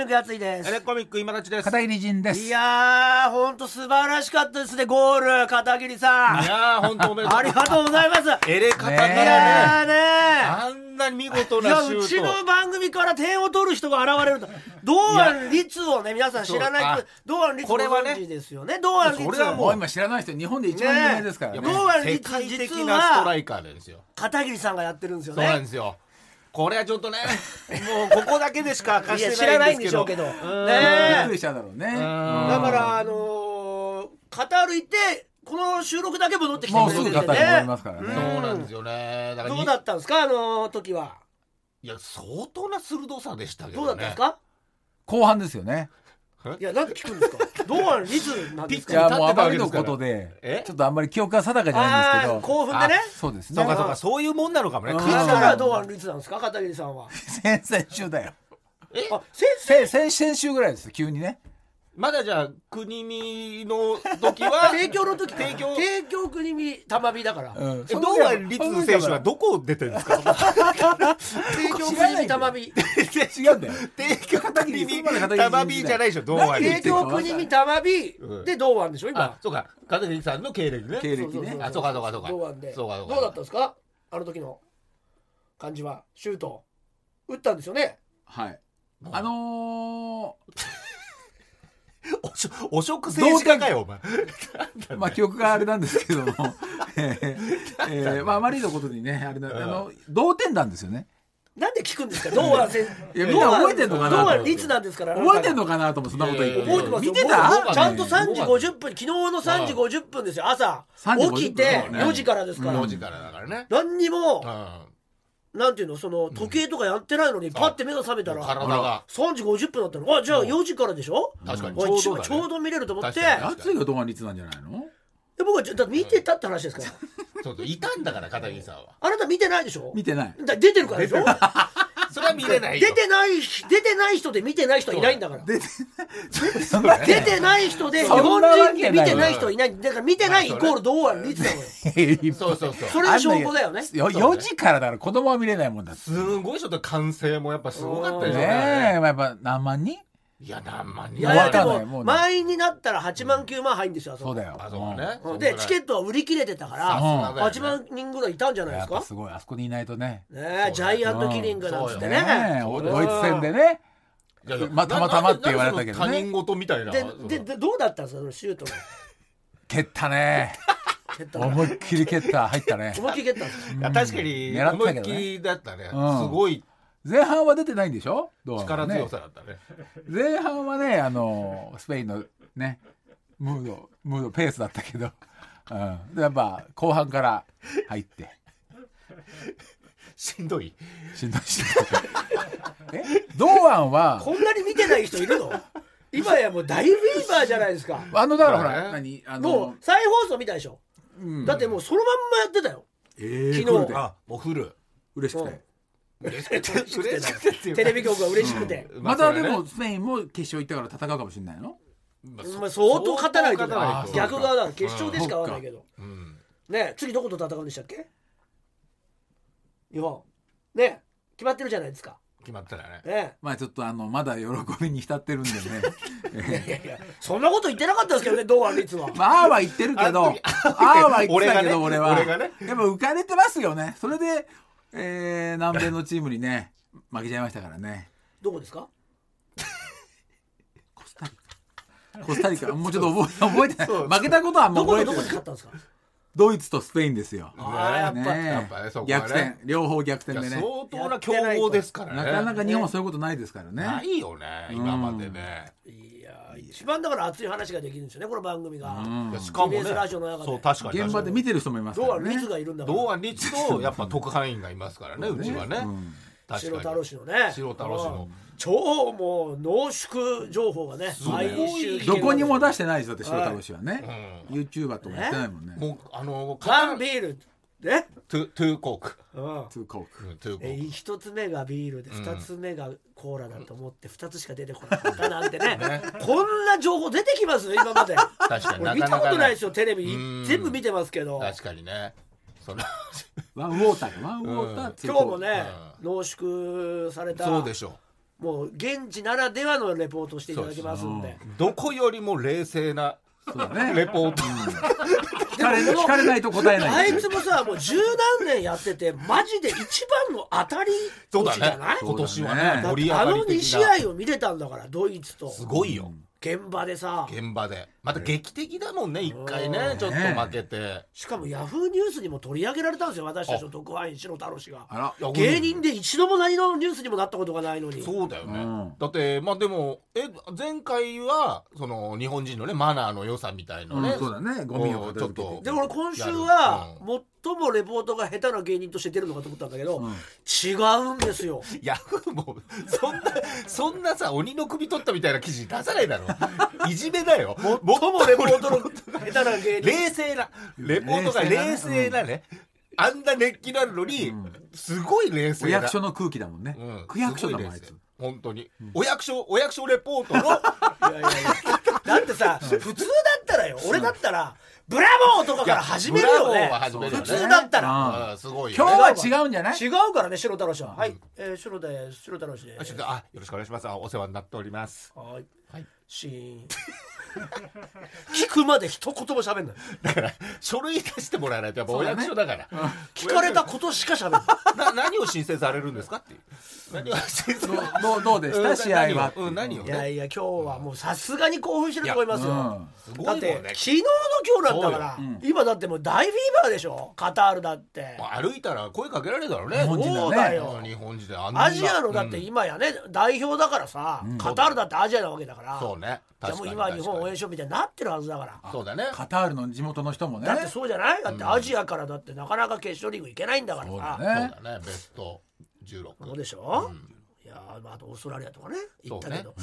ミックやついです。エレコミック今立ちです。片桐仁です。いやーほんと素晴らしかったですねゴール。片桐さん。いやー、本当おめでとう。ありがとうございます。エレ方ねがいやーね。あんなに見事なシュうちのート。番組から点を取る人が現れると。堂安律をね皆さん知らない堂安律ごこれはね存知ですよね。堂安律それはもう今知らない人日本で一番有名ですからね。堂安律世界的実なストラはイカーですよ。片桐さんがやってるんですよそうなんねですよ。これはちょっとね、もうここだけでしか明かしてらないんないんでけど。ですしょうけど。うん。びっねくりしただろうね。ん。だからあのーカタール行ってこの収録だけ戻ってきてもうすくれててぐ語り戻りねますからね。そうなんですよね。だからにどうだったんですかあの時は。いや、相当な鋭さでしたけどうどね。だったんですか？後半ですよねいやなんで聞くんですか？堂安律なんですいかやもうあまりのことでえ？ちょっとあんまり記憶が定かじゃないんですけど。興奮でね。あそうですね。そうかそうか、そういうもんなのかもね。うん。いつクイズから堂安律なんですか？片桐さんは。先々週だよ。あ先生先先先週ぐらいです急にねまだじゃあ、国見の時は、提供の時提供。提供国見玉火だから。うん。え堂安律選手はどこ出てるんですか？提供国見玉火 違うんだよ。提供国見玉 B じゃないでしょ、堂安提律。供国見玉火で堂安でしょあ今、そうか、片桐さんの経歴ね。経歴ね。あそうかそうかそうか。堂安で。そうかそうか。どうだったんですか？あの時の。感じは。シュート。打ったんですよね？はい。あ。のおしお食政治家かよ、お前。ーまあ記憶があれなんですけども。えーえーまああまりのことにねあれなあの同点なんですよね。なんで聞くんですか？堂安選いやみんな覚えてんのかな堂安律なんですから覚えてんのかなと思ってそんなこと言って。覚えてますよ。見て僕たちゃんと3時50分昨日の3時50分ですよ。朝。3時50分起きてそうね。4時からですから。4時からだからね。何にもうんなんていうのその時計とかやってないのにパッて目が覚めたら。体が。3時50分だったの。あじゃあ4時からでしょ？確かに。あちょうどちょうど見れると思って。確かに熱いが堂安律なんじゃないの？で僕はだって見てたって話ですから。そうそう。いたんだから、片桐さんは。あなた見てないでしょ？見てない。だ出てるからでしょ？それは見れないよ。出てない出てない人で見てない人はいないんだから。出てない。人で日そ本人で見てない人はいない。だから見てないイコール堂安律なのよ。そうそうそう。それが証拠だよね。よ。4時からだから子供は見れないもんだって。すごいちょっと歓声もやっぱすごかったでしょうね。ね。え。やっぱ何万人？いや、何万人。いやいやでも満員になったら8万9万入るんですよあそうだよあ、そうね。うん。でチケットは売り切れてたからさすがだよね。8万人ぐらいいたんじゃないでやっすかぱすごいあそこにいないとね。ねえジャイアントキリングなんつってね。ねえドイツ戦でね。いやいや まあたまたまって言われたけどね。他人事みたいな。でででどうだったんですか？そのシュートが蹴ったね。蹴ったの。思いっきり蹴った。入ったね。思いっきり蹴ったんですか？いや確かに狙ったけどね。思いっきりだったね。うん。すごい前半は出てないんでしょ？堂安はね。力強さだったね。前半はねあのスペインのねムードムードペースだったけど、うん、でやっぱ後半から入って。しんどい？しんどいしんどい。え？堂安はこんなに見てない人いるの？今やもう大フィーバーじゃないですか。あのだからほら、そうね。何？あものう再放送見たでしょ。うん。だってもうそのまんまやってたよ。えー昨日。フルで。あ、もうフル。嬉しくて、うん嬉しくて、嬉しくてっていうか。テレビ局が嬉しくて、またでもスペインも決勝行ったから戦うかもしれないの？ままあ、相当勝たないと相当勝たないと逆側だから決勝でしか合わないけど、うん。ね次どこと戦うんでしたっけ？日本。ね決まってるじゃないですか。決まったらね。ねまあちょっとあのまだ喜びに浸ってるんでね。いやいやそんなこと言ってなかったですけどね堂安律は。まあは言ってるけどああは言ってたけど俺は。俺がね。やっぱ浮かれてますよね。それで、えー、南米のチームにね 負けちゃいましたからね。どこですか？コスタリカ。コスタリカ。もうちょっと覚え覚えてない。負けたことはもどう覚えてない。どこで勝ったんですか？ドイツとスペインですよ。ああやっぱ、ねやっぱね逆転。両方逆転でね。相当な強豪ですからね。なかなか日本はそういうことないですからね。ないよね、今までね。いや一番だから熱い話ができるんですよねこの番組が、うん。しかもね。TBS ラジオの中で。そう確かに。現場で見てる人もいますからね。堂安律がいるんだから堂安律とやっぱ特派員がいますからねうちはね、うん。確白太かに郎氏のね。白太郎氏の。うん。超もう濃縮情報がねごい毎週どこにも出してないですよだって白太郎氏はね、う YouTuber ともやってないもんね。もうあの缶ビールね、トゥトゥーコークうん。ツーコークうんトゥーコえーク一つ目がビールで二つ目がコーラだと思って二つしか出てこなかったなんてね。こんな情報出てきます今まで。確かに俺見たことないですよテレビ。うん。全部見てますけど。確かにね。その。ワンウォーターかワンウォーター、今日もね濃縮されたそうでしょもう現地ならではのレポートをしていただきますんで。どこよりも冷静なそうだね。レポート、聞かれ聞かれないと答えないあいつもさもう十何年やっててマジで一番の当たりそうだ年じゃない？ね。今年はねね盛り上あのがり的2試な合を見れたんだからドイツと。すごいよ。現場でさ。現場でまた劇的だもんね一回うんね。ちょっと負けて。しかもヤフーニュースにも取り上げられたんですよ私たちの特派員白太郎氏が。芸人で一度も何のニュースにもなったことがないのに。そうだよね、うん。だってまあでもえ前回はその日本人のねマナーの良さみたいなね、うんそうだね。ゴミをちょっとで俺今週はやる。最もレポートが下手な芸人として出るのかと思ったんだけど、うん。違うんですよ。ヤフーもそんなそんなさ鬼の首取ったみたいな記事出さないだろ。いじめだよ最もレポートの下手な芸人。冷静なレポートが冷静なね。あんな熱気なのに、すごい冷静な。お役所の空気だもんね。うん。区役所だもんあいつ本当に、お役所お役所レポートの。いやいやいや。だってさ普通だったらよ。俺だったら「ブラボー!」とかから始めるよね。ね。普通だったら。うん。うんすごいよ今ね日は違うんじゃない？違うからね白太郎氏は、はい、えー、白で白太郎氏であちょっとあよろしくお願いします。あお世話になっております。はい。はい。シーン 聞くまで一言も喋んない。だから書類出してもらわないとやっぱお役所だから。聞かれたことしか喋んない。な何を申請されるんですかっていう。何を申請どうどうどうでした？試合は。うん何をいやねいや今日はもうさすがに興奮してると思いますよ、だって昨日の今日なんだから、今だってもう大フィーバーでしょ？カタールだって。歩いたら声かけられるだろうね。日本人だね。そうだよ。日本人でアジアのだってうん。今やね、代表だからさ、カタールだってアジアなわけだから。そうね。じゃあもう今日本応援しようみたいになってるはずだから。そうだね。カタールの地元の人もね。だってそうじゃない？だってアジアからだってなかなか決勝リーグ行けないんだから。そうさだね。そうだね。ベスト16そうでしょ、いやーまああとオーストラリアとかね行ったけど、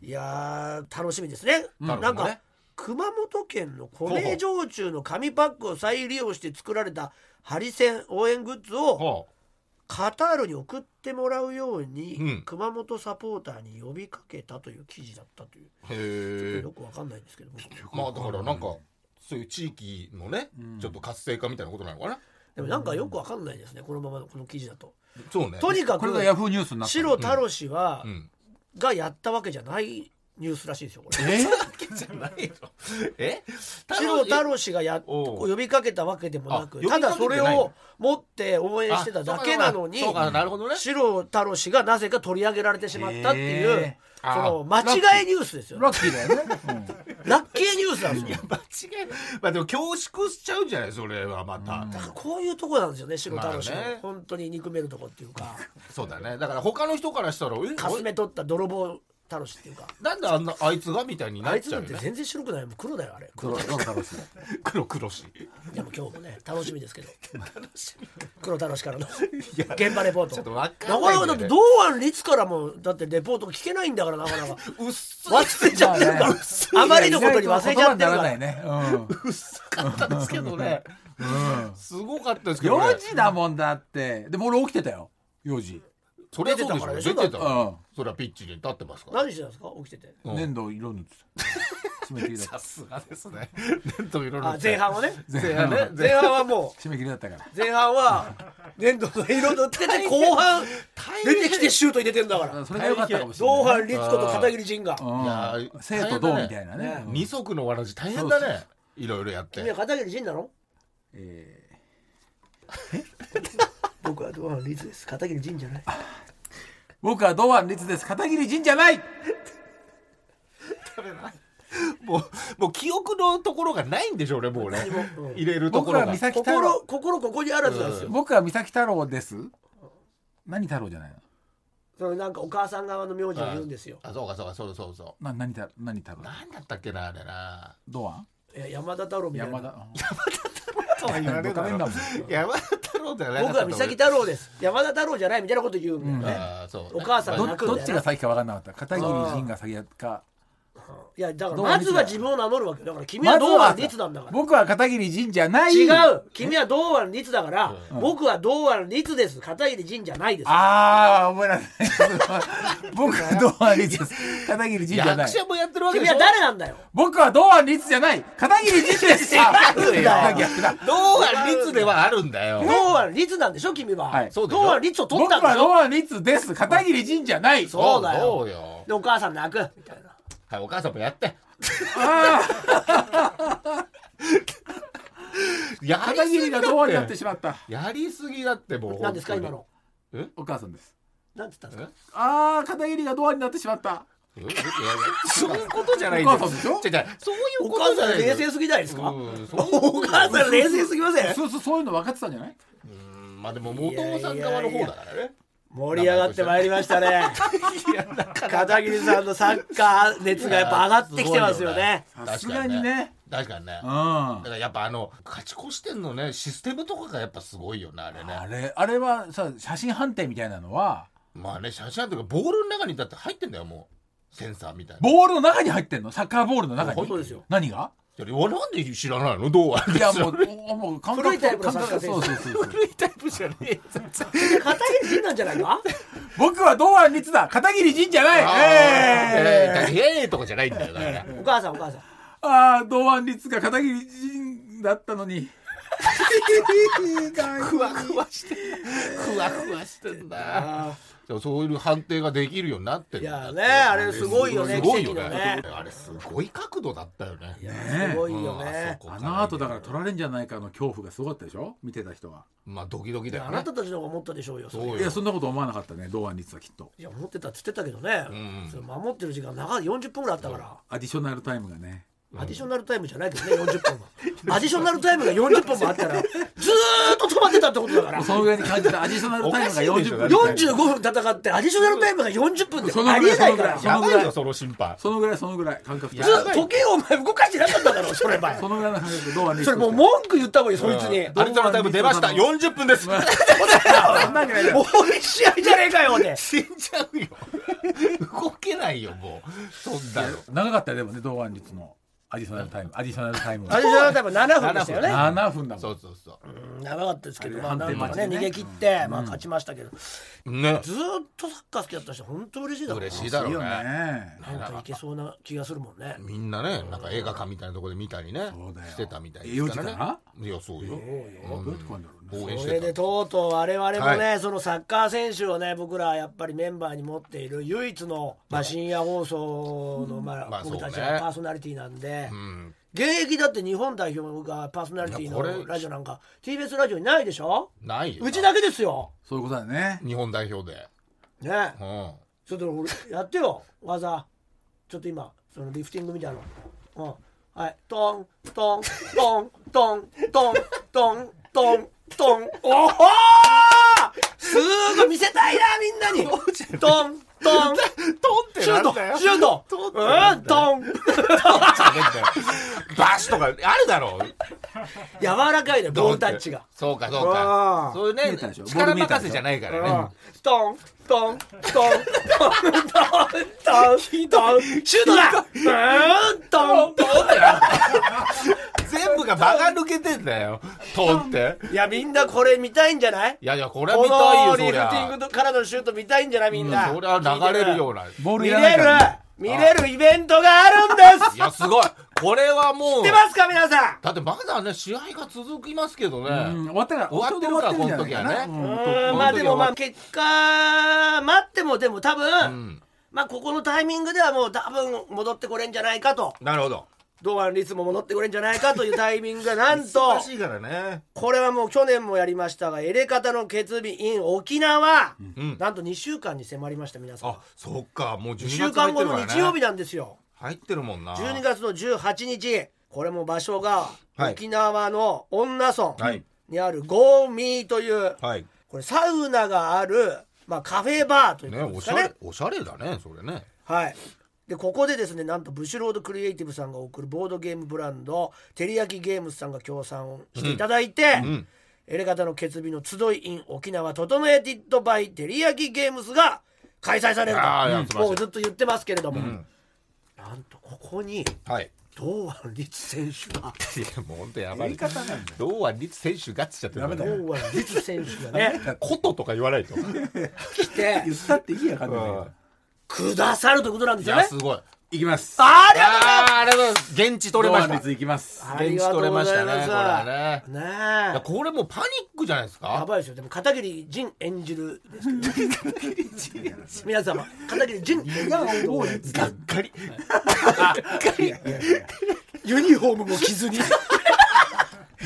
いやー楽しみですね、んなんかなるほどね。熊本県の米焼酎の紙パックを再利用して作られたハリセン応援グッズをほカタールに送ってもらうように、うん。熊本サポーターに呼びかけたという記事だったという。うへえよくわかんないんですけど僕まあだからなんかそういう地域のねちょっと活性化みたいなことなのかな？でもなんかよくわかんないですねこのままのこの記事だと。そうね。とにかくこれがヤフーニュースになった白太郎氏は、うん。がやったわけじゃないニュースらしいですよこれ。え？じゃないの。え？白太郎氏がや呼びかけたわけでもなくあただそれを持って応援してただけなのにそうかなるほどね。白太郎氏がなぜか取り上げられてしまったっていう、へその間違いニュースですよ。ラッキーだよね、ラッキーニュースなんですよ。間違いまあでも恐縮しちゃうんじゃないそれはまた、だからこういうとこなんですよね白太郎氏の、まあね。本当に憎めるとこっていうか。そうだね。だから他の人からしたらえ？かすめ取った泥棒太郎氏っていうか。なんであんなあいつがみたいになあいつっちゃうんよね。なて全然白くない。もう黒だよあれ。黒黒太郎氏黒黒し。でも今日もね楽しみですけど。黒太郎氏からの。や現場レポート。ちょっとわかなんないんだよね。かなかだって堂安律からもだってレポート聞けないんだからなかなか。うっす忘れちゃってるから、まあね。あまりのことに忘れちゃってるから。言葉にならないね、かったですけどねうんうん、すごかったですけど、ね、4時だもんだってでも俺起きてたよ4時そりゃそうでしょ。出出てた。うん。それはピッチに立ってますから。何してたんですか？起きてて。うん。粘土色塗ってた締め切りだったさすがですね。粘土いろいろあ前半はね？前半ね前半はも締め切りだったから。う前半は粘土の色塗ってて後半出てきてシュート入れてんだから。それが良かったかもしれない。堂安律子と片桐仁が。うん。いや生と同みたいなね。ねうん二足のわらじ大変だね。いろいろやって。君は片桐仁なの？え 僕は堂安律です。片桐仁じゃない。ー僕は堂安律です。片桐仁じゃない。もうもう記憶のところがないんでしょうねもうね。うん。入れるとこ僕ろが。は三崎太心郎心ここにあらずなんですよ。僕は三崎太郎です。何太郎じゃないの？そのなんかお母さん側の名字を言うんですよ。あそうかそうかそうそうそな何太何太郎？うなんだったっけなあれな。堂安いや山田太郎みたいな。山田 とは言われるだろ。山田太郎じゃなかった僕は三崎太郎です。山田太郎じゃないみたいなこと言うんだうね。お母さんどが泣くんだよなどっちが先か分かんなかった。片桐仁が先かいやだからまずは自分を名乗るわけよ。だから君は堂安律なんだから。僕は片桐仁じゃない。違う。君は堂安律だから、僕は堂安律です。片桐仁じゃないです。ああ覚えられない。僕は堂安律です。片桐仁じゃない。役者もやってるわけで君はしょ誰なんだよ？僕は堂安律じゃない。片桐仁です。あ 違うんだよ。逆だ堂安律ではあるんだよ。堂安律なんでしょ？君は、はい。そうでしょ？堂安律を取僕ったんだよは堂安律です。片桐仁じゃない。そうだよ。よ。でお母さん泣くみたいなはいお母さんもやって。あ やあ片桐が堂安になってししまった。やりすぎだってもう何ですか今の。お母さんです。何て言ったんですか？ああ片桐が堂安になってしまった。そういうことじゃないんだよ。お母さんでしょ？違う違う。そういうおこ母さんとじゃないんだよ冷静すぎないですか？うんそう。いうことお母さん冷静すぎません？そうそうそういうの分かってたんじゃない？うんまあでも元尾さん側の方だからね盛り上がってまいりましたね。片桐さんのサッカー熱がやっぱ上がってきてますよね。さすがにね。確かにね。うん。だからやっぱあの勝ち越してんのねシステムとかがやっぱすごいよねあれね。あれあれはさ写真判定みたいなのはまあね写真とかボールの中にだって入ってんだよもう。センサーみたいな。ボールの中に入ってんの？サッカーボールの中に？そうですよ。何が？なんで知らないの？どうはい？やもうおもう感覚古いタイプいタイプじゃねえ片桐仁なんじゃないか僕は堂安律だ片桐仁じゃないえええええとかじゃないんだよだからお母さんお母さんああ堂安律が片桐仁だったのにふわふわしてふわふわしてんだそういう判定ができるようになっていやねあれすごいよねすごいよ奇跡のね。あれすごい角度だったよね。すごいようんあねそこあの後だから取られんじゃないかの恐怖がすごかったでしょ？見てた人は。まあドキドキだよあねなたたちの方が思ったでしょうよそれ。そうよ。いやそんなこと思わなかったね堂安律はきっと。いや思ってたっつってたけどね、ん。それ守ってる時間長い40分ぐらいあったから、アディショナルタイムがねアディショナルタイムじゃないけどね 40分は。アディショナルタイムが40分もあったらずーっと止まってたってことだから。そのぐらいに感じたアディショナルタイムがおかしいでしょ40分。45分戦ってアディショナルタイムが40分でそのぐらいありえないから。そのぐらいやばいよその審判そのぐらいそのぐらい感覚やずっと時計をお前動かしてなかっただろそれ前。そのぐらいの感覚堂安律それもう文句言った方がいいそいつに、アディショナルタイム出ました。40分です。もう試合じゃねえかよって死んじゃうよ。動けないよもう。そんなの。長かったよでもね堂安律のアディショナルタイム。アディショナルタイムアディショナルタイム7分でしたよね。7分。だもん。そうそうそう。ん長かったですけど、まあ、判なんとかねね逃げ切って、まあ、勝ちましたけど、うね。ずーっとサッカー好きだった人本当嬉しいだろうな嬉しいだろいうね。ねなんかいけそうな気がするもんね。みんなねなんか映画館みたいなところで見たりね。そうだよ。してたみたいえ4ですから時かねいやそうよ。どうやって来るんだろう？ね応援しそれでとうとう我々もね、はそのサッカー選手をね僕らやっぱりメンバーに持っている唯一の、まあ、深夜放送の、まあまあ僕たちはパーソナリティなんで、うん。現役だって日本代表がパーソナリティのラジオなんか TBS ラジオにないでしょ？ないよ。うちだけですよ。そういうことだね。日本代表で。ね。うん。ちょっと俺やってよ技。ちょっと今そのリフティングみたいなの。うん。はい。トントントントントントントントン。おおすごい見せたいなみんなに。トントン。トンってシュートなんだよ。シュートトンうなんトンバシとかあるだろ。う柔らかいねボールタッチが。そうかそううかんそういうね力任せじゃないかうん。らねトントントントントントントンシュートだうんトントン全部が場が抜けてんだよトンっていやみんなこれ見たいんじゃないいやいやこれは見たいよそりのリフティングからのシュート見たいんじゃないみんな、それは流れるような見れる見れるイベントがあるんですいやすごいこれはもう。知ってますか皆さん？だってまだね試合が続きますけどね、うん終わってから終わってる終わってるかなこのう時は。ねまあでもまあ結果待ってもでも多分、うん。まあここのタイミングではもう多分戻ってこれんじゃないかと。なるほど。堂安律も戻ってこれんじゃないかというタイミングがなんと 忙しいからね。これはもう去年もやりましたがエレカタの決日 in 沖縄、うん。なんと2週間に迫りました皆さん。あそっか。もう12 2月週間後の日曜日だなんですよ入ってるもんな。12月の18日これも場所がはい。沖縄の恩納村はい。にあるゴーミーというはい。これサウナがある、まあ、カフェバーというねおしことですかね。ゃれおしゃれだねそれね。はい。でここでですねなんとブシュロードクリエイティブさんが送るボードゲームブランドテリヤキゲームズさんが協賛していただいて、うんエレガタの決日の集い in 沖縄整えティッドバイテリヤキゲームズが開催されると。もうずっと言ってますけれども、んなんとここにはい。堂安律選手が。いやもう本当やばい。言い方なんだよ。堂安律選手がっつっちゃってる。ダメだよ堂安律選手がね こととか言わないと。来て言ったっていいやかんないうん。くださるということなんでいすよね。やすごいいきます。ありがとうございます。現地取れました。率いきます。現地取れましたねこれはねこれもうパニックじゃないですえやかばいですよでも片桐仁演じるですけどね。皆 様片桐仁演じるがっかり。ユニフォームも着ずに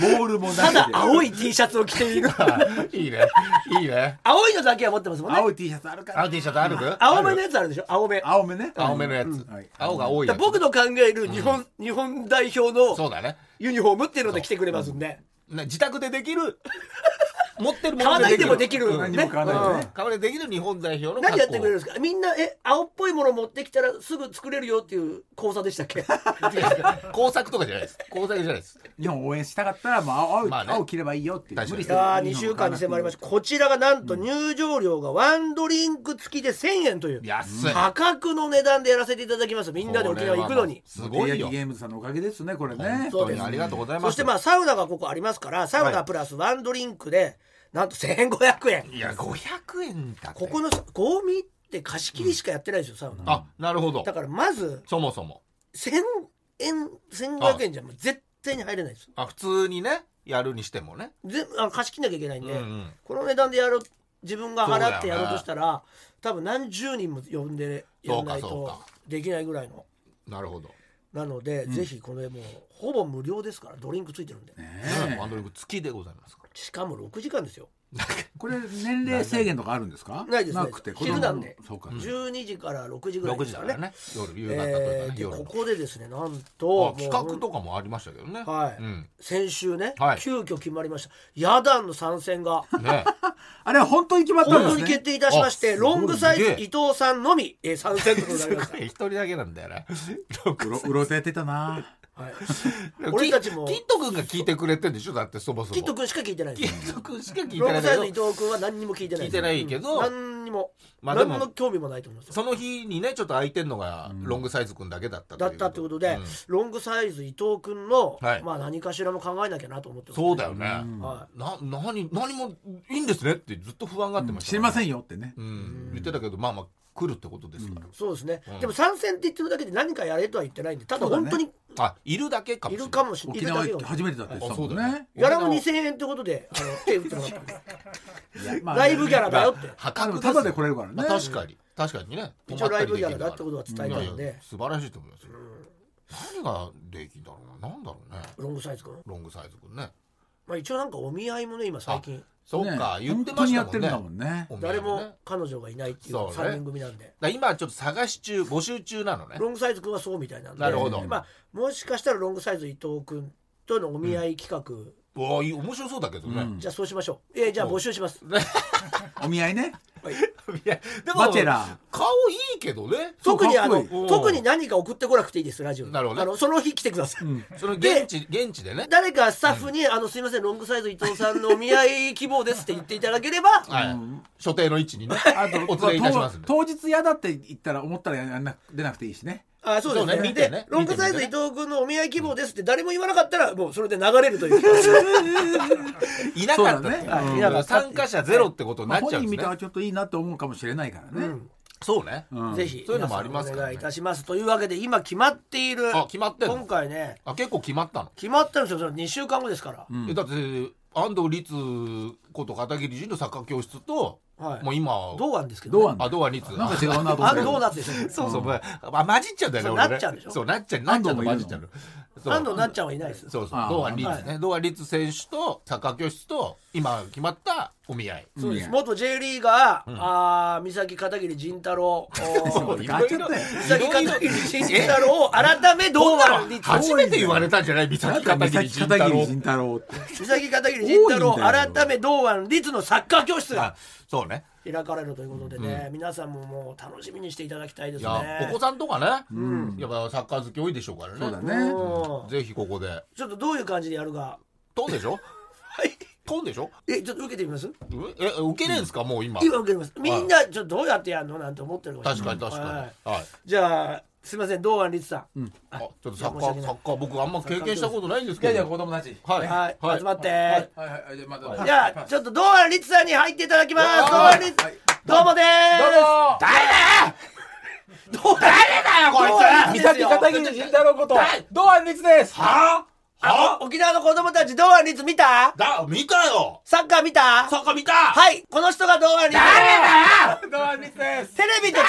ボールもなただ青い T シャツを着ている。いいね。いいね。青いのだけは持ってますもんね。青い T シャツあるから。青 T シャツある？青めのやつあるでしょ？青め。青めね。青めのやつ。はい。青が多いやつ。だから僕の考える日本、日本代表のそうだね。ユニフォームっていうので来てくれますんで。ね自宅でできる持ってるも買わないでもでできる、うん何にも買わないでうん。ね買われできる日本代表の格好。何やってくれるんですか？みんなえ青っぽいもの持ってきたらすぐ作れるよっていう講座でしたっけ？工作とかじゃないです。工作じゃないです。日本応援したかったらもう青青まあね。青着ればいいよっていう無理していやー2週間に迫りました。こちらがなんと入場料がワンドリンク付きで1000円という安い。破格の値段でやらせていただきます。みんなで沖縄に行くのに。すごいよ。ゲームズさんのおかげですねこれ本ね当にありがとうございますそしてまあサウナがここありますからサウナプラスワンドリンクでなんと1500円。いや500円だって。ここのゴミって貸し切りしかやってないですよサウナ。あなるほど。だからまずそもそも。1000円1500円じゃもう絶対に入れないですあ普通にねやるにしてもね。全あの貸し切んなきゃいけないんで、うんうん。この値段でやる自分が払ってやろうとしたら、多分何十人も呼んでやんないとできないぐらいの。なるほど。なので、ぜひこれもうほぼ無料ですからドリンクついてるんで、ねワンドリンク付きでございますしかも6時間ですよ。これ年齢制限とかあるんですか？ないですねなくて昼なんで。そうか。12時から6時ぐらい6ですからね。夜夕方とかえーここでですねなんと企画とかもありましたけどね。はい。うん。先週ね、はい。急遽決まりました。ヤダンの参戦が。ね あれは本当に決まった本んですね。当に決定いたしましてあロングサイズ伊藤さんのみ、えー参戦となりました。一人だけなんだよなうろうろてやってたなはい、俺たちも。キット君が聞いてくれてんでしょ？だってそもそも。キット君しか聞いてないんキット君しか聞いてロングサイズ伊藤君は何にも聞いてない聞いてないけど。何にも、まあでも。何の興味もないと思いますよ。その日にねちょっと空いてんのがロングサイズ君だけだっただったってことで、うん。ロングサイズ伊藤君の、はい。まあ何かしらも考えなきゃなと思ってますそうだよね。はな何何もいいんですねってずっと不安がってましたん。知りませんよってね。うん。言ってたけどまあまあ来るってことですから。そうですね、うん。でも参戦って言ってるだけで何かやれとは言ってないんでただ本当にあいるだけかもいしれない。るかもしれない。沖縄いるだけかも初めてだって。言ってたもんあそうだよねギャラも2000円ってことであの 手打ってなかった。ライブギャラだよって。破格ですよ。タダで来れるからね。まあ確かに。確かにね。一応ライブギャラだってことは伝えたので。素晴らしいと思いますよ。何ができんだろうな。なんだろうね。ロングサイズ君、ロングサイズ君ね。まあ、一応なんかお見合いもね今最近そうかね言ってましたもんね。本当にやってるんだもんね。誰もね彼女がいないっていうそうね。3人組なんで、だから今ちょっと探し中募集中なのね。ロングサイズ君はそうみたいなんで。なるほど。まあ、もしかしたらロングサイズ伊藤君とのお見合い企画、うわいい面白そうだけどね、うん。じゃあそうしましょう。えー、じゃあ募集します。お見合いね。い。やでもバチェラー。顔いいけどね。特にあのかっこいい。特に何か送ってこなくていいですラジオ。になるほど。ねあのその日来てください、その現地現地でね。誰かスタッフに、あのすいませんロングサイズ伊藤さんのお見合い希望ですって言っていただければはい、所定の位置にね。あとお連れいたしますんで。当日嫌だって言ったら思ったらやんな出なくていいしねあそうですね。そうね。ロングサイズ伊藤君のお見合い希望ですって誰も言わなかったらもうそれで流れるという。いなかったねはいいなかった参加者ゼロってことになっちゃう。んですね本人見たらちょっといいなと思うかもしれないからね。そうね。うんぜひそういうのもありますからね。お願いいたします。というわけで今決まっている。あ決まって今回ね。あ結構決まったの、決まったんですよ。それ2週間後ですから、えだって安藤律こと片桐仁のサッカー教室と、はい。もう今。堂安ですけど、ね、あ堂安律なんか違うなと思って。あドーナツでしょそうそう、まあ、混じっちゃうんだよねそう俺ねなっちゃうんでしょ。そうなっちゃう。なっちゃうの混じっちゃうの。そう。安藤なっちゃんはいないです。そうそう。堂安律ね。堂安律選手とサッカー教室と今決まったお見合いそうですうん元 J リーガー、あー三崎片桐仁太郎三崎片桐仁太郎改め堂安律初めて言われたんじゃない三崎片桐仁太郎片桐仁太郎って三崎片桐仁太郎改め堂安律のサッカー教室があそうね。開かれるということでね、皆さんももう楽しみにしていただきたいですね。お子さんとかね、やっぱサッカー好き多いでしょうからね。そうだね。うん。ぜひここで。ちょっとどういう感じでやるか。トンでしょ？はい。トンでしょ？えちょっと受けてみます？ええ受けれんすか、もう今。今受けます。みんなちょっとどうやってやるの？なんて思ってるもしれない確かに確かに。はい。はい。じゃあすいません堂安律さん。あちょっとサッカーサッカー僕あんま経験したことないんですいやいやけど子供たち。はい。はい、はい。集まって、はい。はい。はい。じゃあまた。じゃあちょっと堂安律さんに入っていただきます。堂はい。安律はい。どうもでーす。どうも。誰だよどう誰だよこいつ三崎片桐仁太郎こと堂安律です。は？あは？沖縄の子供たち堂安律見た？だ見たよ。サッカー見た？サッカー見た。はい。この人が堂安律。堂安律です。テレビと違う？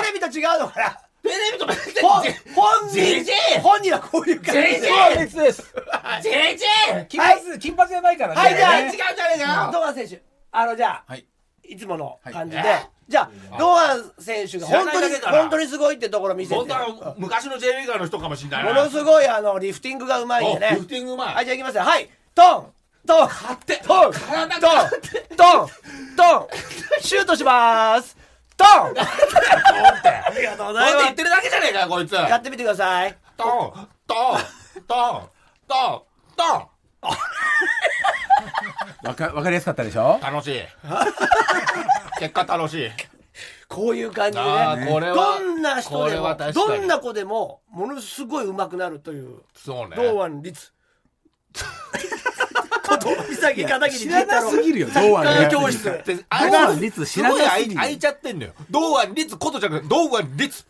テレビと違うのかな？テレビとかほ本人い本人はこういう感じじじい堂安律です。ジェジェ金髪金髪じゃないからね。はいじゃあ違うじゃねえかよ。堂安選手。あのじゃあはい。いつもの感じで、はい。じゃあ堂安選手が本当に本当にすごいってところ見せて。本当は昔の J リーガーの人かもしれないもなのすごいあのリフティングがうまいんでね。おリフティングうまい。はいじゃあいきますよ。はい。トン。トン。て。トン。体トン。トン。トン。シュートしますトン。トンってありがとうございます。言ってるだけじゃねえかよこいつ。やってみてください。トントントントントン。わかわかりやすかったでしょ？楽しい。結果楽しい。こういう感じで。ねこれはどんな人でもどんな子でもものすごい上手くなるという。そうね。堂安律こと岬片桐知らなすぎるよ堂安律。教室で堂安律知らなすぎるすごい開いちゃってんのよ。堂安律ことじゃなくて堂安律。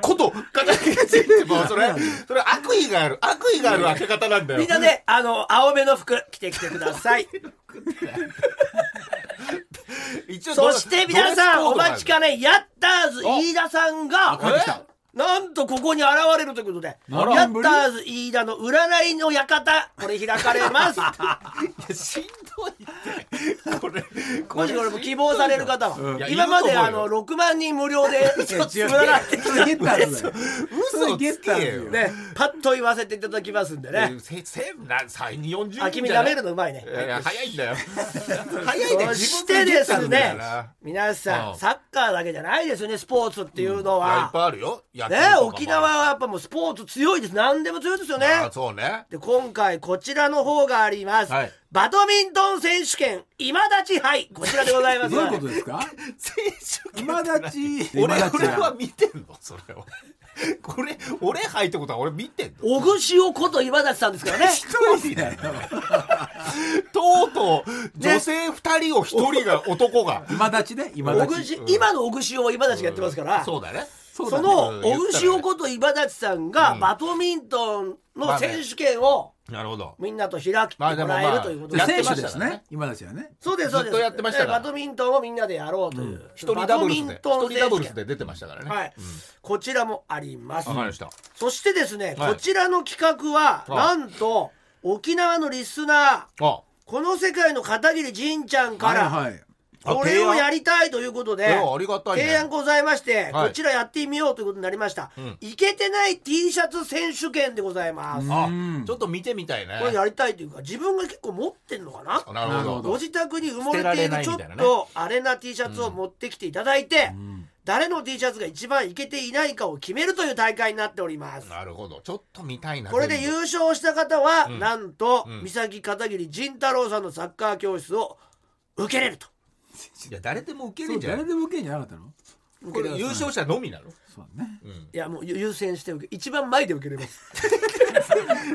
こと片桐がついてもうそれそれ悪意がある悪意がある開け方なんだよ。みんなねあの青めの服着てきてください。そして皆さんお待ちかかねヤッターズ飯田さんが帰ってきたなんとここに現れるということでヤッターズ飯田の占いの館これ開かれます。しんどいって。これこ もしこれも希望される方うん。は、いや今まであの6万人無料で占ってきそれゲッターズだよ。嘘つけよ。ねパッと言わせていただきますんでね。せせなさ40あ君舐めるのうまいね。いや早いんだよ。早いんだよ。そしてですね皆さうんんサッカーだけじゃないですよねスポーツっていうのいやいっはぱいあるよね沖縄はやっぱもうスポーツ強いです。何でも強いですよね。あそうね。で今回こちらの方があります、はい。バドミントン選手権今立ち杯。こちらでございます。どういうことですか？選手今立ち。俺今立ち。俺は見てんの？それを これ俺入ってことは俺見てんの？小串尾こと今立さんですからね。一人だよ。とうとう女性二人を一人が男が。今立ちね今小立ち。串今の小串尾を今立がやってますから、そうだねそうだねそのうん小串尾こと今立さんがうん。バドミントンの選手権をなるほど。みんなと開きてもまあでもまあらえるということで、やって選手ですましたねね。今立ちはね。そうですそうです。ずっとやってましたから。えバドミントンをみんなでやろうという、一人ダブルスで。バドミントン一人ダブルスで出てましたからね。はい、こちらもあります。わかりました。そしてですね、はい。こちらの企画はあなんと沖縄のリスナー。あ。この世界の片桐仁ちゃんから、はいはい。あこれをやりたいということでいやありがたいね。提案ございまして、はい。こちらやってみようということになりました、ん。いけてない T シャツ選手権でございます、ちょっと見てみたいね。これやりたいというか自分が結構持ってんのかな？なるほど。ご自宅に埋もれ捨ているちょっとアレな T シャツを持ってきていただいて、ん。誰の T シャツが一番いけていないかを決めるという大会になっております。なるほど。ちょっと見たいなこれで優勝した方は、ん。なんと、うん。三崎片桐仁太郎さんのサッカー教室を受けれるといや誰でも受けるんじゃない誰でも受けんじゃなかったの？これ優勝者のみなの？そうね。うん。いやもう優先して受け一番前で受けれます。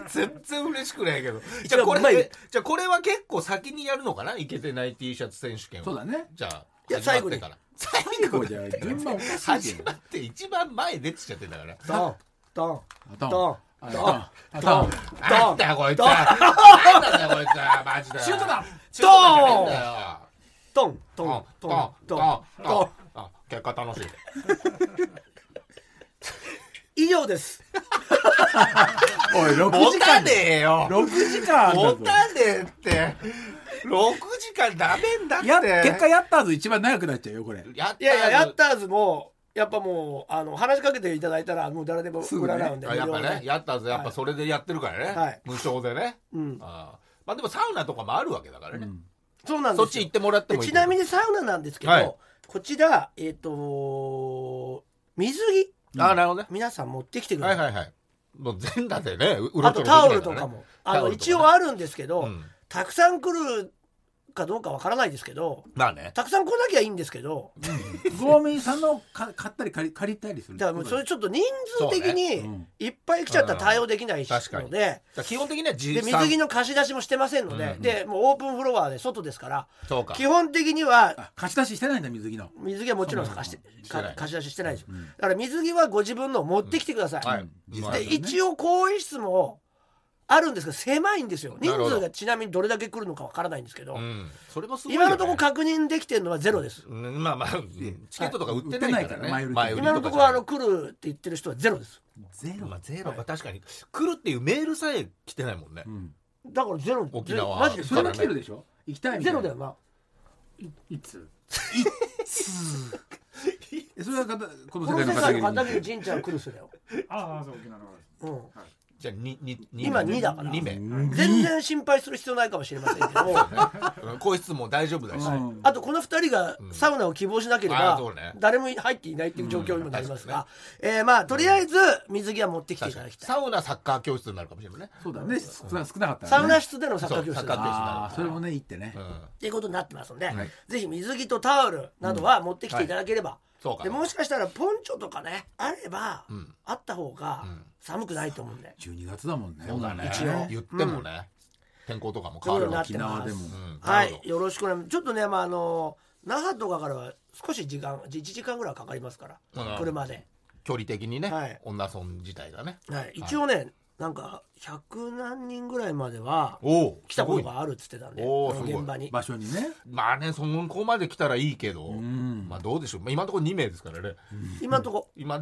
全然嬉しくないけど。一じゃあこれじゃあこれは結構先にやるのかな？いけてない T シャツ選手権をそうだね。じゃあいや始まってから。最こうじゃ順番おかしいけど始まって一番前でっつっちゃってんだから。ドンドンドンドンあドンあドン。なんだよこいつなんだよこいつマジで。シュートだ。シューントトンントントントトンントン。あ結果楽しい。以上です。おい6持た時間ねえよ。6時間持たねえって。6時間ダメんだって。や結果やった後一番長くなっちゃうよこれ。やったいやいややったーズもやっぱもうあの話しかけていただいたらもう誰でもすぐね。占うんであやっぱ無料で。ねやったぜやっぱそれでやってるからね、はい。無償でね、うん。あー。まあでもサウナとかもあるわけだからね、そうなんですよ。そっち行ってもらってでもいいちなみにサウナなんですけど、はい。こちらえっ、と水着あーなるほどね。皆さん持ってきてください、はいはいはい。もう全裸でねううろちょろできないあとタオルとかも。あの一応あるんですけど、うん。たくさん来るかどうかわからないですけどまあね。たくさん来なきゃいいんですけどゴーミーさんのか買ったり借り借りたりするだからもうそれちょっと人数的にね。いっぱい来ちゃったら対応できないし確かに。ので。基本的にはで実際水着の貸し出しもしてませんので、うん。でもうオープンフロアで外ですからそうか。基本的にはあ貸し出ししてないんだ水着の。水着はもちろん貸して貸し出ししてないですよ、だから水着はご自分の持ってきてください、はい。まあで一応更衣室もあるんですけど狭いんですよ。人数がちなみにどれだけ来るのかわからないんですけど、うん。それもすごいよね。今のところ確認できてるのはゼロです、うん。まあまあチケットとか売ってないからね。はい。前売り今のところあの来るって言ってる人はゼロです。ゼロ。まあゼロ。が確かに。来るっていうメールさえ来てないもんね。うん。だからゼロ。沖縄マジで。それが来てるでしょ？行きたいみたいな。ゼロだよな。いつ？えそれはこの世界の片片桐桐仁ちゃ来る人だよ、ああそう沖縄のうん、じゃあににに今2だから。2名。全然心配する必要ないかもしれませんけど。うん個室も大丈夫だし。うん。あとこの2人がサウナを希望しなければ誰も入っていないっていう状況にもなりますが、えーまあとりあえず水着は持ってきていただきたい。サウナサッカー教室になるかもしれないね。そうだね。少な少なかったサウナ室でのサッカー教室サそれもねいいってね。うん。っていうことになってますので、はい。ぜひ水着とタオルなどは持ってきていただければ、そうか。でもしかしたらポンチョとかねあれば、ん。あった方が寒くないと思うんで、12月だもんね。そうだね。一応。言ってもね天候とかも変わるわ。ということになってます。沖縄でも。うん。はなるほいよろしくお願い。ちょっとねまああの那覇とかからは少し時間1時間ぐらいかかりますから、うん。車で、距離的にねはい。女村自体がね。はい、一応ね、なんか100何人ぐらいまでは来たことがあるっつってたんで現場に。場所にね。まあねそこまで来たらいいけどん。まあどうでしょう。まあ今のところ2名ですからね。今のとこ。今2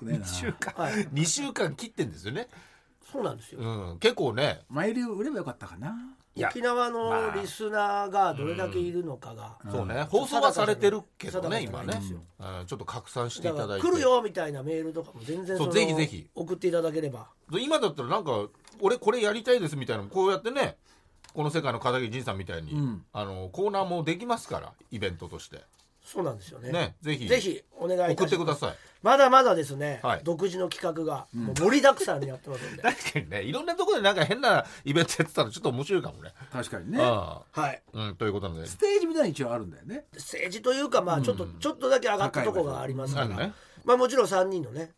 少ねえな。週間。はい。2週間切ってんですよね。そうなんですよ、うん。結構ね。前売り売ればよかったかな沖縄まあ。のリスナーがどれだけいるのかが、そうね。放送はされてるけどね今ね。うん。ちょっと拡散していだただいて。来るよみたいなメールとかも全然そうのぜひぜひ。送っていただければ。今だったらなんか俺これやりたいですみたいなのこうやってねこの世界の片桐仁さんみたいに、うん。あのコーナーもできますからイベントとして。そうなんですよね。ねぜひ。ぜひお願いいたします。送ってくださいまだまだですね、はい。独自の企画がもう盛りだくさんにやってますんで、確かにねいろんなところでなんか変なイベントやってたらちょっと面白いかもね。確かにね。あはい。あうんということなので。ステージみたいに一応あるんだよね。政治というかまあちょっと、ちょっとだけ上がったとこがありますから、ねまあもちろん3人のね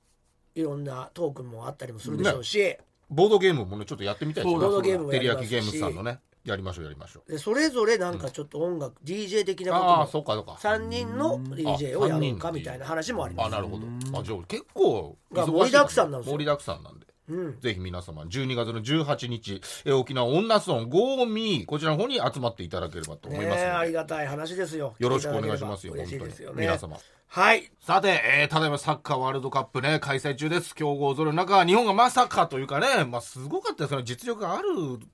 いろんなトークンもあったりもするでしょうし、ボードゲームもねちょっとやってみたいですボードゲームも照りやりますし焼きゲームズさんのねやりましょうやりましょう。でそれぞれなんかちょっと音楽、DJ 的なことああもそうかそうか。3人の DJ をやろうかあみたいな話もあります。あなるほど。あじゃあ結構が忙しい盛りだくさんなんですよ。盛りだくさんなんで。うん。ぜひ皆様12月の18日えー沖縄女村ゴーミーこちらの方に集まっていただければと思いますねありがたい話ですよ。よろしくお願いしますよ嬉本当に。しいですよね。皆様はいさて、えー、ただいまサッカーワールドカップね、開催中です。強豪ぞろいの中、日本がまさかというかね、まあ、すごかったですね。実力がある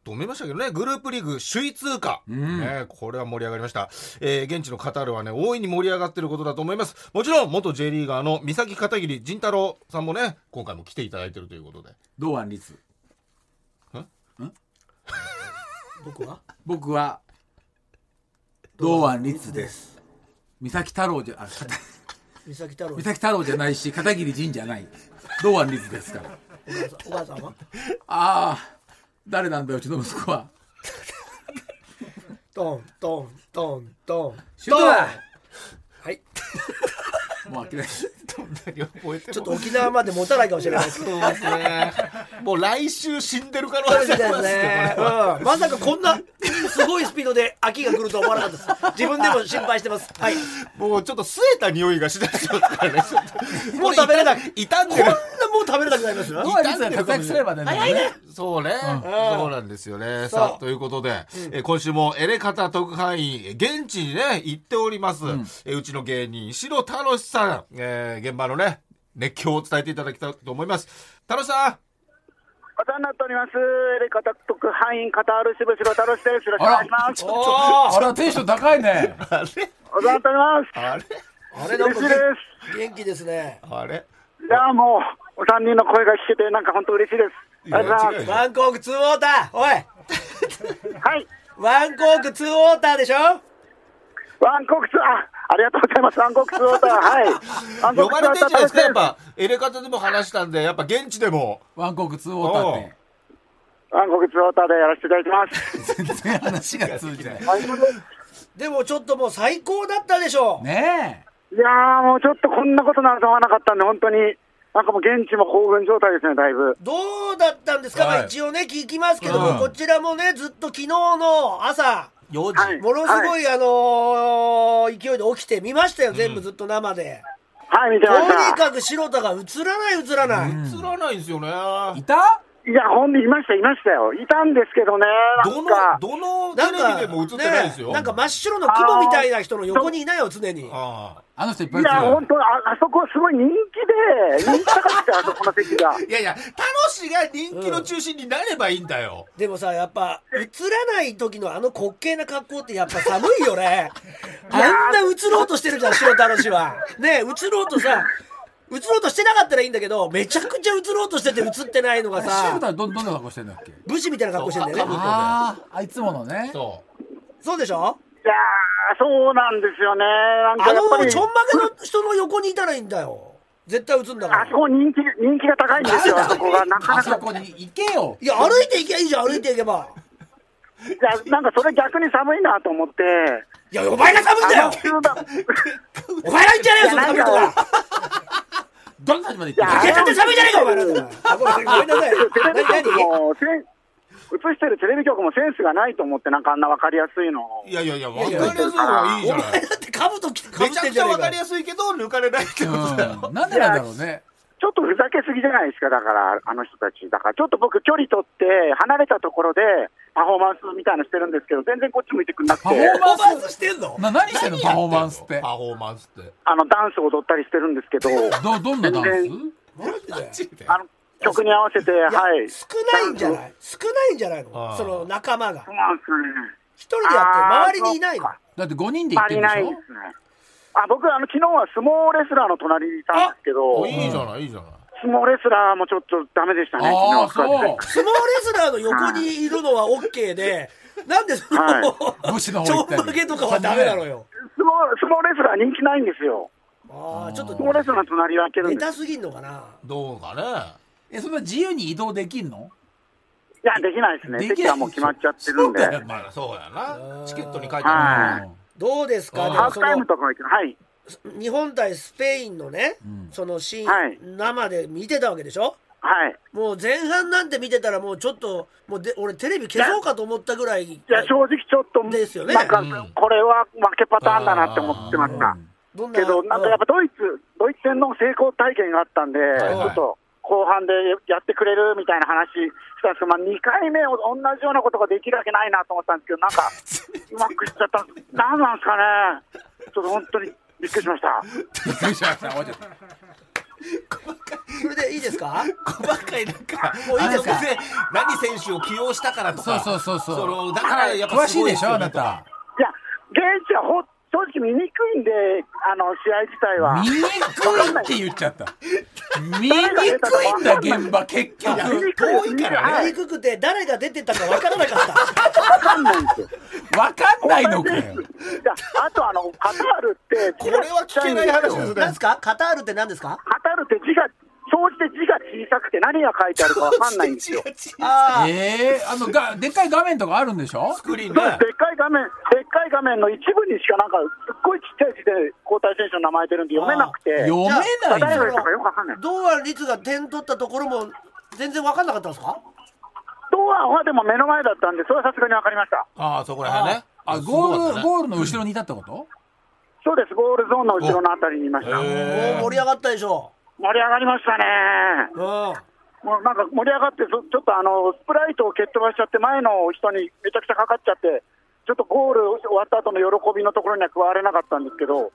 と思いましたけどね、グループリーグ首位通過。ね、これは盛り上がりました。えー、現地のカタールはね、大いに盛り上がってることだと思います。もちろん、元 J リーガーの三崎片桐仁太郎さんもね、今回も来ていただいてるということで。堂安律 僕は？僕は堂安律です三崎太郎じゃあ片三崎太郎。三崎太郎じゃないし片桐仁じゃない。堂安律ですから。お母さんお母さんは？ああ誰なんだようちの息子は。トントントントン。シュートだ。はい。もう諦めちょっと沖縄まで持たないかもしれないですけどそうですね。もう来週死んでる可能性ありますね。うん、まさかこんなすごいスピードで秋が来るとは思わなかったです。自分でも心配してます。はい。もうちょっと吸えた匂いがしだしてますからね。もう食べれなく傷んでる。こんなもう食べれなくなりますよ。堂安律が活躍すればね。早いね。そうね、そうなんですよね。さあ、ということで、え今週もエレカタ特派員、現地にね、行っております。えうちの芸人、白太さん、えー現場のね、熱狂を伝えていただきたいと思います。太郎さんお世話になっております。エレカタ特派員カタール支部白太郎です。よろしくお願いします。おーあらテンション高いねあれ？お世話になっております。あれ？あれなんか嬉しいです。元気ですねあれ？いや、もう、お三人の声が聞けて、なんか本当嬉しいです。ありがとうございまワンコークツーウォーターおいす。はい。ワンコークツーウォーターでしょ？ワンコクツ、あ、ありがとうございます。ワンコクツウォーター。はい。ワンコ呼ばれてんじゃないですかやっぱ、エレカタでも話したんで、やっぱ現地でも。ワンコーク2ウォーターって暗黒ツオーターでやらせていただいてます。全然話が通じない はいでもちょっともう最高だったでしょねいやーもうちょっとこんなことになると思わなかったんで、本当に、なんかもう現地も興奮状態ですね、だいぶ。どうだったんですか、はいまあ一応ね聞きますけども、うんこちらもねずっと昨日の朝4時、はい。ものすごい、あのー勢いで起きて見ましたよ全部ずっと生で、はい、見てとにました。かく白田が映らない映らない、映らないんですよね。いた？いや、ほんでいました、いましたよ。いたんですけどね、などのんか、、どのテなんかレビでも映ってないですよ。ねなんか真っ白の雲みたいな人の横にいないよ常にああの人いっぱいいや、本当あ、あそこすごい人気で、人気高くて、あそこの席が。あ。いやいや、楽しが人気の中心になればいいんだよ。でもさやっぱ映らない時のあの滑稽な格好ってやっぱ寒いよね あんな映ろうとしてるじゃん白田氏はね映ろうとさ映ろうとしてなかったらいいんだけどめちゃくちゃ映ろうとしてて映ってないのがシさどどんな格好してんだっけ？武士みたいな格好してんだよね。あああいつものね。そう。そうでしょ？いやー、そうなんですよね。なんあかやっぱり、のちょんまげの人の横にいたらいいんだよ。絶対映んだかあらそこ人気、人気が高いんですよ、あそこが。なかあなか。そこに行けよ。いや歩いていけばいいじゃん歩いていけば。いや、なんかそれ逆に寒いなと思って。いやお前が寒いんだよ。お前が言っちゃねえよその寒いとこいやなんどんなまで行っていやちゃって寒いじゃねえかお前なんだあごめんなさいテレビ何も、せん映してるテレビ局もセンスがないと思って、なんかあんな分かりやすいのを。いやいやいや、わかりいやすい方がいいじおゃない。前だって兜着てかぶめちゃくってんじゃねえかちゃわかりやすいけど、抜かれないってことだよ。うんなんでなんだろうねちょっとふざけすぎじゃないですか、だから、あの人たち。だから、ちょっと僕、距離取って、離れたところで、パフォーマンスみたいなのしてるんですけど、全然こっち向いてくんなくて。パフ、ォーマンンススしてんの？な何してんの？パフォーマンスって。パフォーマンスって。あの、ダンス踊ったりしてるんですけど、どどんなダン全ス曲に合わせて、はい。少ないんじゃない？少ないんじゃないの？その仲間が。そうなんですよね。一人でやってる。周りにいないの。だって5人で行っありてるんでしょ？ないですね。あ、僕、あの、昨日は相撲レスラーの隣にいたんですけどお、いいじゃない、いいじゃない。相撲レスラーもちょっとダメでしたね、ああ昨日はそう相撲レスラーの横にいるのは OK でなんでその、ちょんまげとかはダメなのよ相撲相撲レスラー人気ないんですよ。ああちょっと相撲レスラーの隣は開けるんです。ネタすぎんのかなどうかね。えそんな自由に移動できんの？いや、できないですね。できない席はもう決まっちゃってるんで。そうだよまあ、そうやな。チケットに書いてはいある。どうですか？うんハーフタイムとかは行くはい。日本対スペインのね、ん。そのシーン、はい。生で見てたわけでしょ？はい。もう前半なんて見てたらもうちょっともうで俺テレビ消そうかと思ったぐらいいや、正直ちょっと、ですよね。なんかうん、これは負けパターンだなって思ってました。どんなけど、なんかやっぱドイツ、ドイツ戦の成功体験があったんで、はい。ちょっと後半でやってくれるみたいな話したんですけど、まあ、2回目を同じようなことができるわけないなと思ったんですけど、なんか、うまくいっちゃったんです。なんなんですかね。ちょっと本当にびっくりしました。びっくりしました。終わっちゃったそれでいいですか？細かい。なんか、もうい。い。ですか何選手を起用したからとか。そうそうそうそうのだからやっぱ詳しい。でしょあなたい。や、現地はほ正直見にくいんで、あの、試合自体は。見にくいって言っちゃった。見にくいんだ現場結局。見にくいです。遠いから。ねはい。やりにくくて誰が出てたかわからなかった。わかんないんですよ。わかんないのかよ。あとあの、カタールって、これは聞けない話ですね。何ですか？カタールって何ですか？カタールって字が、総じて字が小さくて何が書いてあるかわかんないんですよ。でっああええあのがでっかい画面とかあるんでしょ？スクリーンかね。い画面、でっかい画面の一部にしかなんか、すっごいちっちゃい字で交代選手の名前出るんで読めなくて、読めない誰がいたかよくわかんない。堂安律が点取ったところも全然わかんなかったんですか？堂安はでも目の前だったんで、それはさすがにわかりました。ああ、そこら辺ね。あゴールゴールの後ろにいたってこと？そうです、ゴールゾーンの後ろのあたりにいました。もうへ盛り上がったでしょ盛り上がりましたね。うんもうなんか盛り上がって、そちょっとあのスプライトを蹴っ飛ばしちゃって、前の人にめちゃくちゃかかっちゃって、ちょっとゴール終わった後の喜びのところには加われなかったんですけど、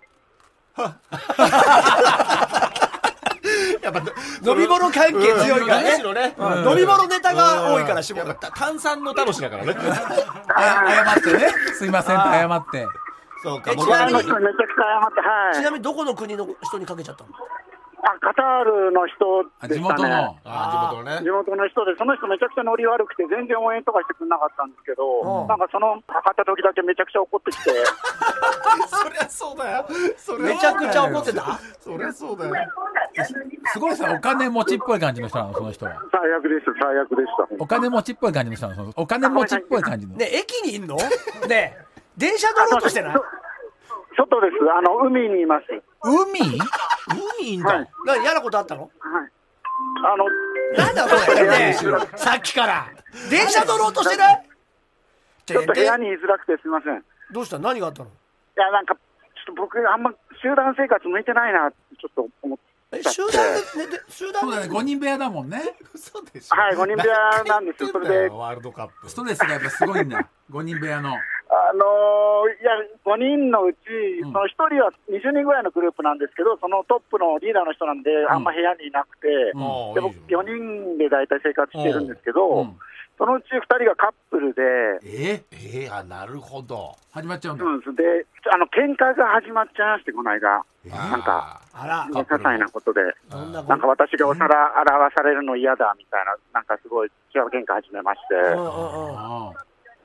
やっぱ飲み物関係強いからね。うん。飲み物ネタが多いからやっぱ炭酸の楽しだからね。あ謝ってねすいませんって謝ってそうか。ちなみにちゃくちゃ謝って、はい、ちなみにどこの国の人にかけちゃったのあカタールの人でしたね。元の。あ地元のね。地元の人で、その人めちゃくちゃノリ悪くて、全然応援とかしてくれなかったんですけど、うん。なんかその、測った時だけめちゃくちゃ怒ってきて、そりゃそうだよ。そめちゃくちゃ怒ってた？そりゃそうだよ。すごいさお金持ちっぽい感じの人なのその人は。最悪でした、最悪でした。お金持ちっぽい感じの人なのそのお金持ちっぽい感じの。ね駅にいんの？ね。え電車乗ろうとしてない？外です。あの、海にいます。海？海いいんだ、はい。何嫌なことあったの？はい。あの、なんだこれ、ねえさっきから電車乗ろうとしてない？ちょっと部屋にに居づらくてすみません。いどうした？何があったの？や、なんか、ちょっと僕、あんま集団生活向いてないなってちょっと思って。え集団で寝て集団そうだね5人部屋だもんね。嘘でしょ。はい5人部屋なんですよそれで。ワールドカップ。ストレスがやっぱすごいんだ5人部屋の。あのーいや、5人のうち、うん。その1人は20人ぐらいのグループなんですけど、そのトップのリーダーの人なんで、あんま部屋にいなくて、うん。で僕いいじゃん4人で大体生活してるんですけど、うんそのうち2人がカップルで、え？えー、あなるほど。始まっちゃうんだ。そうです。で、あの喧嘩が始まっちゃいまして、この間、なんか、あら。些細なことで、ななんか私がお皿洗わされるの嫌だみたいな、なんかすごい、違う喧嘩始めまして、うんうんうん。あ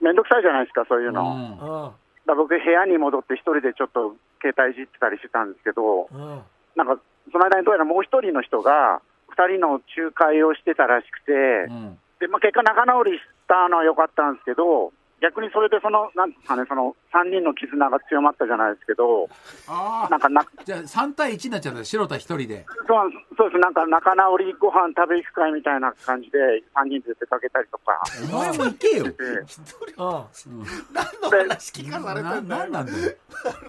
めんどくさいじゃないですか、そういうあの。だ僕、部屋に戻って一人でちょっと携帯いじってたりしてたんですけど、うん。なんかその間にどうやらもう一人の人が、二人の仲介をしてたらしくて、うんでまあ、結果、仲直りしたのは良かったんですけど、逆にそれでその、なんですかね、その3人の絆が強まったじゃないですけど、ああなんかな、じゃあ3対1になっちゃった白田一人で。そうなんですそうです、なんか仲直りご飯食べ行く会みたいな感じで、3人で出かけたりとか。お前も行けよ。でうん。何の話聞かされなてんだよ。なんなんだよ。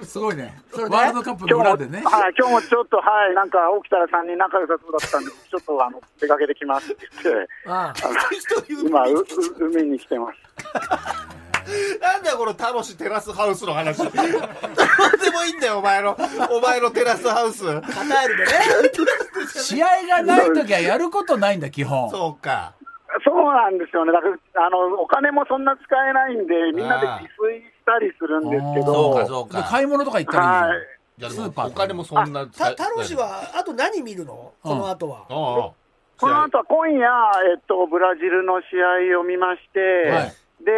すごいね。それで？ワールドカップの今日も、裏でねはい、今日もちょっと、はい、なんか起きたら3人仲良さそうだったんで、ちょっとあの出かけてきますって言って、ああ。の今う、う海に来てます。なんだよこの楽しいテラスハウスの話。どうでもいいんだよお前のお前のテラスハウス。カタールでね。試合がない時はやることないんだ基本。そうか。そうなんですよね。だから、あの、お金もそんな使えないんで、みんなで自炊したりするんですけあーそうかど、そうか。で買い物とか行ったらい。いじゃあスーパーお金もそんなた太郎氏はあと何見るの？その後は。この後は今夜、えっと、ブラジルの試合を見まして、はいで、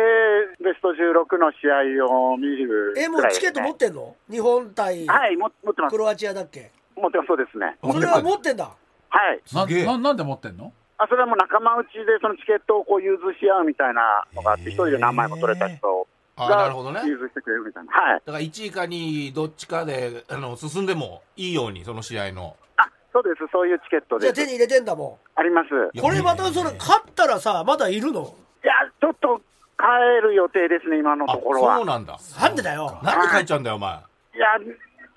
ベスト16の試合を見るえもうチケット持っってんの？日本対はい、も持ってますク。ロアチアだっけ？持ってます、そうですね。それは持ってんだはい。なななんで持ってんの？あ、それはもう仲間内でそのチケットをこう融通し合うみたいなのがあって、一人で何枚も取れた人ああながるほどね融通してくれるみたいな。はい。だから1位か2位どっちかであの進んでもいいようにその試合のあ、そうです。そういうチケットです。じゃあ手に入れてんだもあります。んこれまたそれ勝ったらさまだいるの？いや、ちょっと帰る予定ですね、今のあところは。そうなんだ。なんでだよ。なんで帰っちゃうんだよお前。いや、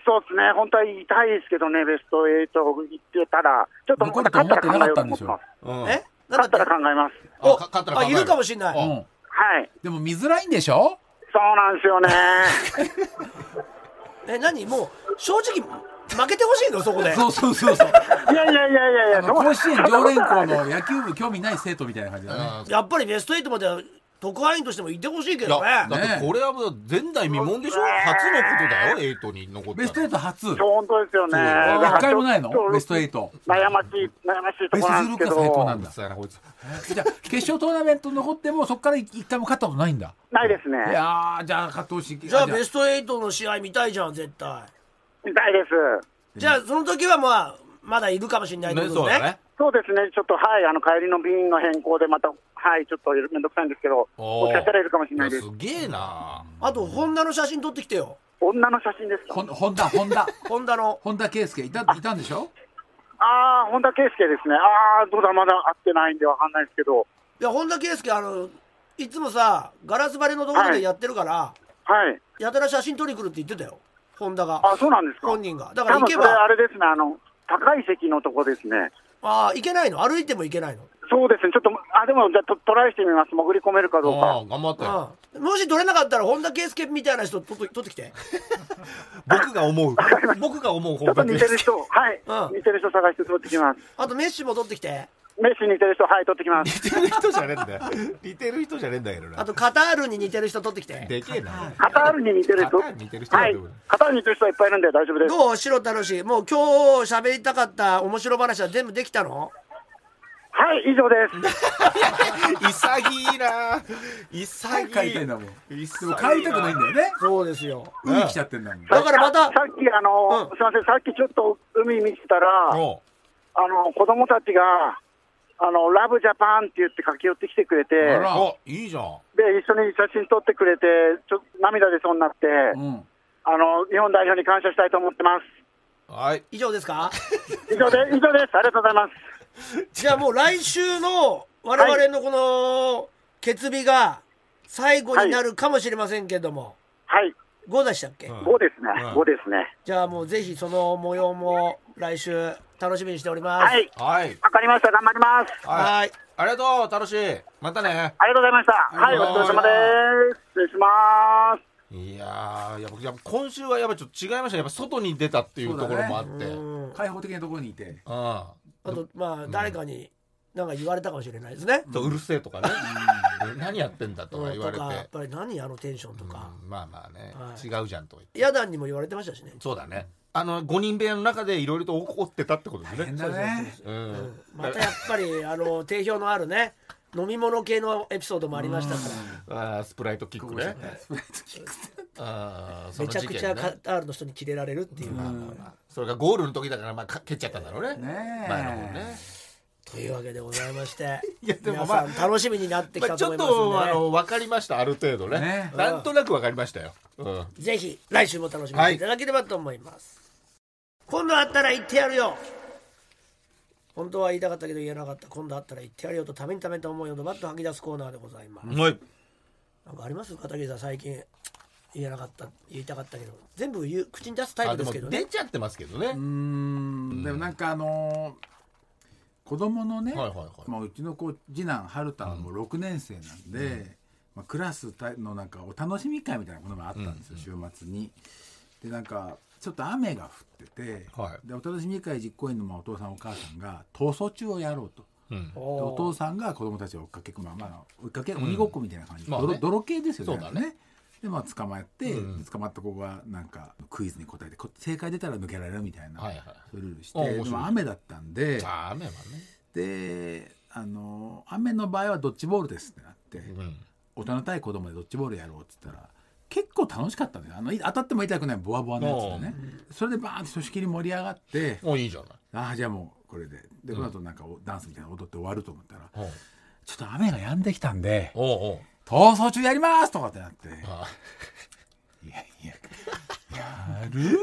そうですね、本当は言いたいですけどね、ベスト8行ってたら、ちょっと残ると思ってなかったんでしょ。勝うん。え？ったらなんだって考えます。あおか勝ったら考える。あいるかもしんなうん。いはい。でも見づらいんでしょ？そうなんですよね。え何？もう正直負けてほしいの？そこで。そうそうそうそう。いやいやいやいやいや、甲子園常連校の野球部興味ない生徒みたいな感じだね。うんやっぱりベスト8までは特派員としてもいてほしいけいやどだねってこれはもう前代未聞でしょ？初のことだよエイトに残ったベスト8初。そう本当ですよね。一回もないの？ベスト8悩ましい、悩ましいところなんですけベスト16が最高などん、だそうやなこい。つじゃあ決勝トーナメント残ってもそこから一回も勝ったことないんだ？ないですいね。やーじゃあ勝ってほしい。じゃあベスト8の試合見たいじゃん絶対。見たいです。じゃあその時はまあまだいるかもしれないってね。ね。そうですね、ちょっとはい、あの帰りの便の変更でまた、はい、ちょっとめんどくさいんですけど、おー。もしかしたらいるかもしれないです。すげえな。あとホンダの写真撮ってきてよ。女の写真ですかほん本田本田。ホンダの。本田圭佑いたいたんでしょ？ああ、本田圭佑ですね。ああ、どうだ、まだ会ってないんでわかんないですけど、いや本田圭佑あのいつもさガラス張りのところでやってるから、はい。やたら写真撮りに来るって言ってたよ。ホンダが。あそうなんですか？本人が。だから行けば。あれですね、あの、高い席のとこですね。ああ行けないの？歩いても行けないの？そうですね、ちょっと、あ、でも、じゃあトトライしてみます。潜り込めるかどうあか。あ頑張ったようんもし撮れなかったら本田圭佑みたいな人と撮ってきて。僕が思う。僕が思うちょっと似てる人、はい、うん似てる人探して撮ってきます。あとメッシも撮ってきて。メッシに似てる人、はい、取ってきます。似てる人じゃねえんだよ。似てる人じゃねえんだけどな。あとカタールに似てる人取ってきて。でけえな。カタールに似てる人。カタールに似てる人ははい。カタールに似てる人はいっぱいいるんで大丈夫です。どう白楽しいもう今日喋りたかった面白話は全部できたの？はい、以上です。潔いな。潔い帰りたいんだもんでも帰りたくないんだよね。そうですよ。海来ちゃってんだもん。だからまたさっき、あの、うん。すみません、さっきちょっと海見てたら、あおの、子供たちが、あの、ラブジャパンって言って駆け寄ってきてくれて、あら。おいいじゃん。で、一緒に写真撮ってくれて、ちょっと涙出そうになって、うん。あの、日本代表に感謝したいと思ってます。はい。以上ですか？以上で、以上です。ありがとうございます。じゃあもう来週の我々のこの決日が最後になるかもしれませんけども、はい、5でしたっけ、うん5ですね、うん5ですね。じゃあもうぜひその模様も来週楽しみにしております。はい、はい。わかりました。頑張ります。はい。はい。ありがとう。楽しい。またね。ありがとうございました。はい、お疲れ様です。失礼します。いやーやっぱやっぱ今週はやっぱちょっと違いましたね。やっぱ外に出たっていうところもあって。うん。開放的なところにいて。ああとまあ誰かになんか言われたかもしれないですね。とうるせえとかね。で 何やってんだとか言われて、とかやっぱり何あのテンションとか、うんまあまあね、はい。違うじゃんとか言って。ヤダンにも言われてましたしね。そうだね。あの5人部屋の中でいろいろと怒ってたってことです大変ねだね。ううん。ん。またやっぱりあの定評のあるね飲み物系のエピソードもありましたから、あースプライトキックね。あーそめのちゃくちゃ事件ねカタールの人にキレられるっていう。それがゴールの時だからまあか蹴っちゃったんだろうね。ねえ。前の方ね。というわけでございまして。いやでも皆まあさん楽しみになってきまあ、ちょったと思いますんで、とあの分かりましたある程度ね。ねなんとなく分かりましたよ、うん、ぜひ来週も楽しみにいただければと思います、今度会ったら言ってやるよ本当は言いたかったけど言えなかった。今度会ったら言ってやるよとためにためた思いをドバッと吐き出すコーナーでございます、はい。なんかあります？片桐さん最近言えなかった言いたかったけど。全部言う口に出すタイプですけどね。出ちゃってますけどね、うーん。でもなんかあのー子供のね、はいはいはい。まあ、うちの子次男春太はもう6年生なんで、まあ、クラスのなんかお楽しみ会みたいなものがあったんですよ、週末に。でなんかちょっと雨が降ってて、はい。でお楽しみ会実行委員のまあお父さんお母さんが逃走中をやろうと。うん。でお父さんが子供たちを追っかけまあまあ追いかけ鬼ごっこみたいな感じ、まあね。泥泥系ですよねそうだね。でまあ捕まえて、うん。捕まった子がなんかクイズに答えてこ正解出たら抜けられるみたいな、ルールしてでも雨だったんであ雨はね、であの雨の場合はドッジボールですってなって、うん、大人対子供でドッジボールやろうって言ったら結構楽しかったんだよ。あのい当たっても痛くないボワボワのやつでね。それでバーンとひとしきり盛り上がって。おいいじゃない。ああじゃあもうこれで。でこの後なんかおダンスみたいなの踊って終わると思ったらちょっと雨が止んできたんでおうおう逃走中やりますとかってなって。あいやいや。やる？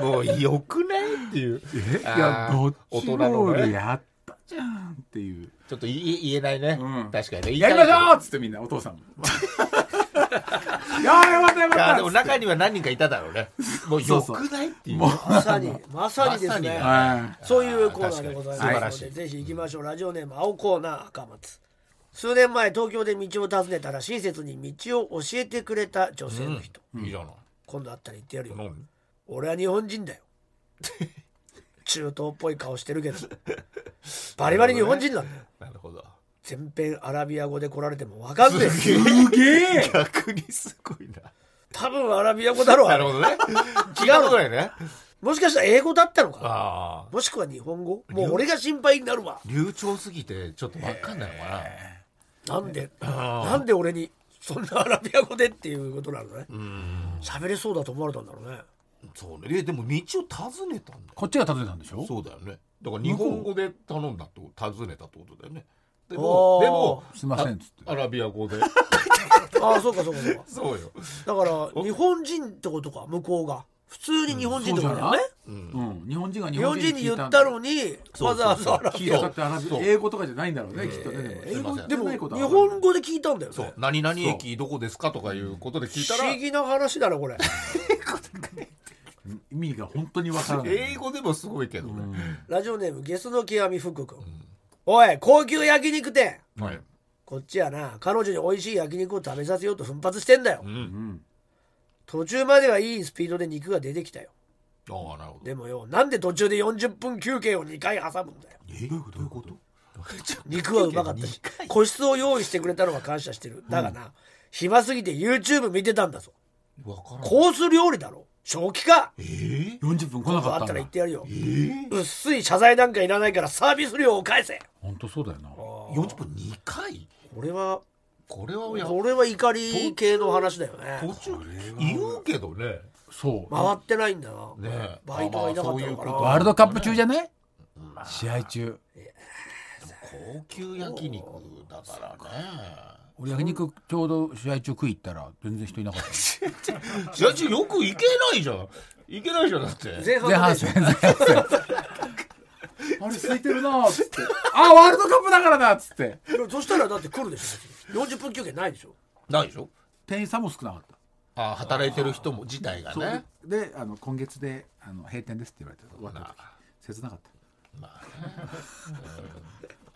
もうよくないっていう。え？いやドッジボ大人のねールやったじゃんっていう。ちょっと言えないね、うん。確かにね。やりましょうっつってみんなお父さんもいやーよかったよいやかった。でも中には何人かいただろうね。もうよくないっていう。まさにまさにですね。そういうコーナーでございますので、ぜひ行きましょう。ラジオネーム、青コーナー赤松。数年前、東京で道を尋ねたら、親切に道を教えてくれた女性の人。いいじゃない。今度会ったら言ってやるよ。何？俺は日本人だよ。中東っぽい顔してるけど。バリバリ日本人なんだよ。なるほど全編アラビア語で来られてもわかんねえ。すげえ。逆にすごいな。多分アラビア語だろう。なるほどね。聞いたことないね。もしかしたら英語だったのか。ああ。もしくは日本語。もう俺が心配になるわ。流暢すぎてちょっとわかんないのかな。んで、あーなんで俺にそんなアラビア語でっていうことなのね？なうん。喋れそうだと思われたんだろうね。そうね。えでも道を尋ねたんだよ。こっちが訪ねたんでしょ？そうだよね。だから日本語で頼んだってこと尋ねたってことだよねでおもー。でもすいませんっつって。アラビア語で。あ あ、そうかそうかそうか。そうよ。だから、日本人ってことか、向こうが。普通に日本人ってことだよね。うんうん、日本人が日日本本人に言っ聞いたのに、わざわざアラ聞ビア語。いたってアラビそう英語とかじゃないんだろうね、きっとね。英語でも、ないことは日本語で聞いたんだよね。そう。何々駅どこですかとかいうことで聞いたら不思議な話だな、これ。意味が本当にわからない。英語でもすごいけどね。ラジオネーム、ゲスの極み福君。おい、高級焼肉店。はい。こっちやな、彼女に美味しい焼肉を食べさせようと奮発してんだよ。う。うん。ん途中まではいいスピードで肉が出てきたよ。ああなるほど。でもよ、なんで途中で40分休憩を2回挟むんだよ。え？どういうこと？肉はうまかったし個室を用意してくれたのは感謝してる。だがな、暇すぎて YouTube 見てたんだぞ。わからん。コース料理だろ正気か？えー？40分来なかあったったら言ってやるよ、うっすい謝罪なんかいらないからサービス料を返せ。本当そうだよな。40分2回？これはこれはやこれは怒り系の話だよね。途中言うけどね。そう。回ってないんだな、ね。バイトがいなかったのかな、あまあそういうこと。ワールドカップ中じゃない試合中。高級焼肉だからね俺焼肉ちょうど試合中食い行ったら全然人いなかった。試合中よく行けないじゃん。行けないじゃんだって。前半戦前半戦。あれ空いてるなーっつって。あワールドカップだからだっつって。そしたらだって来るでしょ別に。40分休憩ないでしょ。ないでしょ。店員さんも少なかった。あ働いてる人も自体がね。であの今月であの閉店ですって言われて終わった時。切なかっ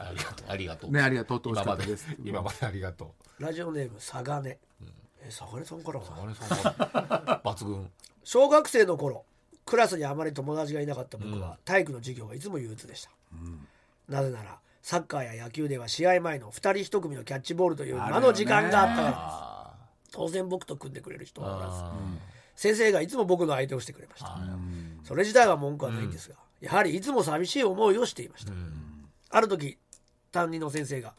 ありがとう。ありがとう。たねありがとうと美味し今まで。かったです今までありがとラジオネームサガネ、えサガネさんからはうあれさん。が 抜群。小学生の頃クラスにあまり友達がいなかった僕は、体育の授業がいつも憂鬱でした、なぜならサッカーや野球では試合前の2人1組のキャッチボールという間の時間があったからです。あ当然僕と組んでくれる人はおらずあ先生がいつも僕の相手をしてくれました。それ自体は文句はないんですが、やはりいつも寂しい思いをしていました、ある時担任の先生が。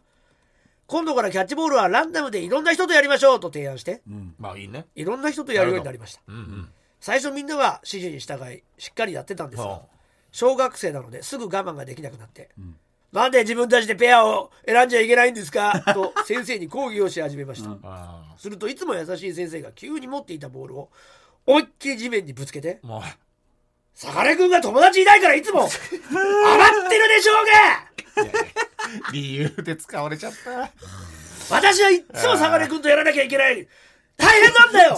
今度からキャッチボールはランダムでいろんな人とやりましょうと提案して。まあいいね。いろんな人とやるようになりました。うんうん。最初みんなは指示に従いしっかりやってたんですがはあ。小学生なのですぐ我慢ができなくなって、なんで自分たちでペアを選んじゃいけないんですか？と 先生に抗議をし始めました、あするといつも優しい先生が急に持っていたボールを思いっきり地面にぶつけてあもう「坂根君が友達いないからいつも 余ってるでしょうが 理由で使われちゃった。私はいっつも坂根君とやらなきゃいけない。大変なんだよ。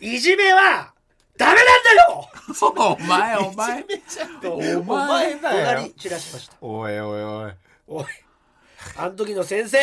いじめはダメなんだよ。お前お前。お前だよ。隣散らしました。おいおいおい。おいあの時の先生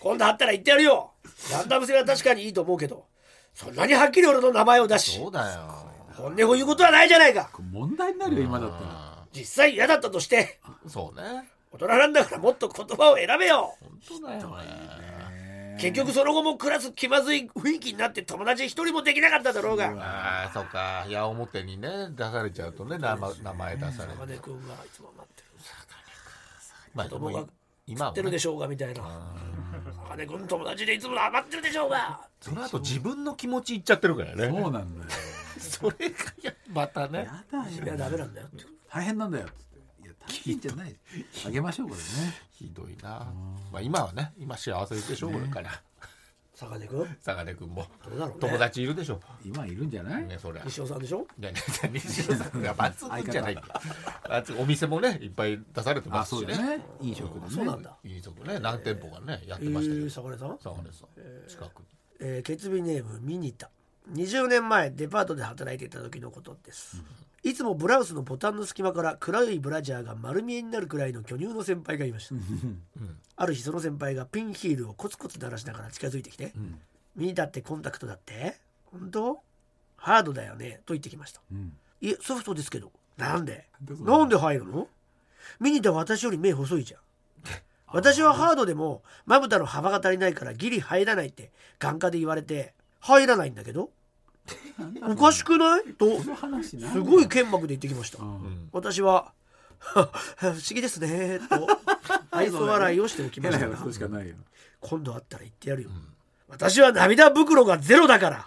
今度会ったら言ってやるよ。ランダム性は確かにいいと思うけど。そんなにはっきり俺の名前を出しそうだよ。本音を言うことはないじゃないか。問題になるよ今だったら実際嫌だったとしてそうね。大人なんだからもっと言葉を選べよ。本当だよね。結局その後もクラス気まずい雰囲気になって友達一人もできなかっただろうが。ああそうか。矢面にね出されちゃうとね名前名前出され坂根る君がいつも待ってる。まあ子供が今ってるでしょうがみたいな。坂根君友達でいつも待ってるでしょうが。その後自分の気持ち言っちゃってるからね。そうなんだよ それがやまたね。やだいやよダメなんだよ。って大変なんだよ。っつっていや大変じゃない。あげましょうこれね。ひどいな。まあ今はね今幸せでしょこれ。から坂根君？坂根君も。どうだろうね。友達いるでしょ。今いるんじゃない？ねそりゃ。西尾さんでしょ？いやいや西野さんが 抜群じゃない。抜群お店もねいっぱい出されてまあすしね。飲食でね。そうなんだ。いいとこね何店舗かねやっえてましたけど。ー坂根さん？坂根さん。近く。にえー、ケツビネームミニタ。20年前デパートで働いていた時のことです、いつもブラウスのボタンの隙間から黒いブラジャーが丸見えになるくらいの巨乳の先輩がいました、ある日その先輩がピンヒールをコツコツ鳴らしながら近づいてきて「ミニタってコンタクトだって？本当？ハードだよね」と言ってきました。うん「いえソフトですけど。なんで？なんで入るの？ミニタは私より目細いじゃん。私はハードでもまぶたの幅が足りないからギリ入らないって眼科で言われて入らないんだけどおかしくない？とすごい剣幕で言ってきました。うん。私はは 不思議ですねと 愛想笑いをしておきました。今度会ったら言ってやるよ、私は涙袋がゼロだから。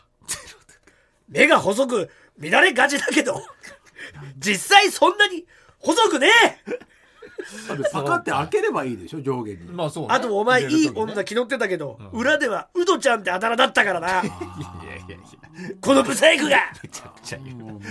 目が細く乱れがちだけど実際そんなに細くねえ！だってパカって開ければいいでしょ上下に。まあそうね。あとお前いい女気取ってたけど、裏ではウドちゃんってあだ名だったからないやいやこのブサイクが。めちゃくちゃ言う。もう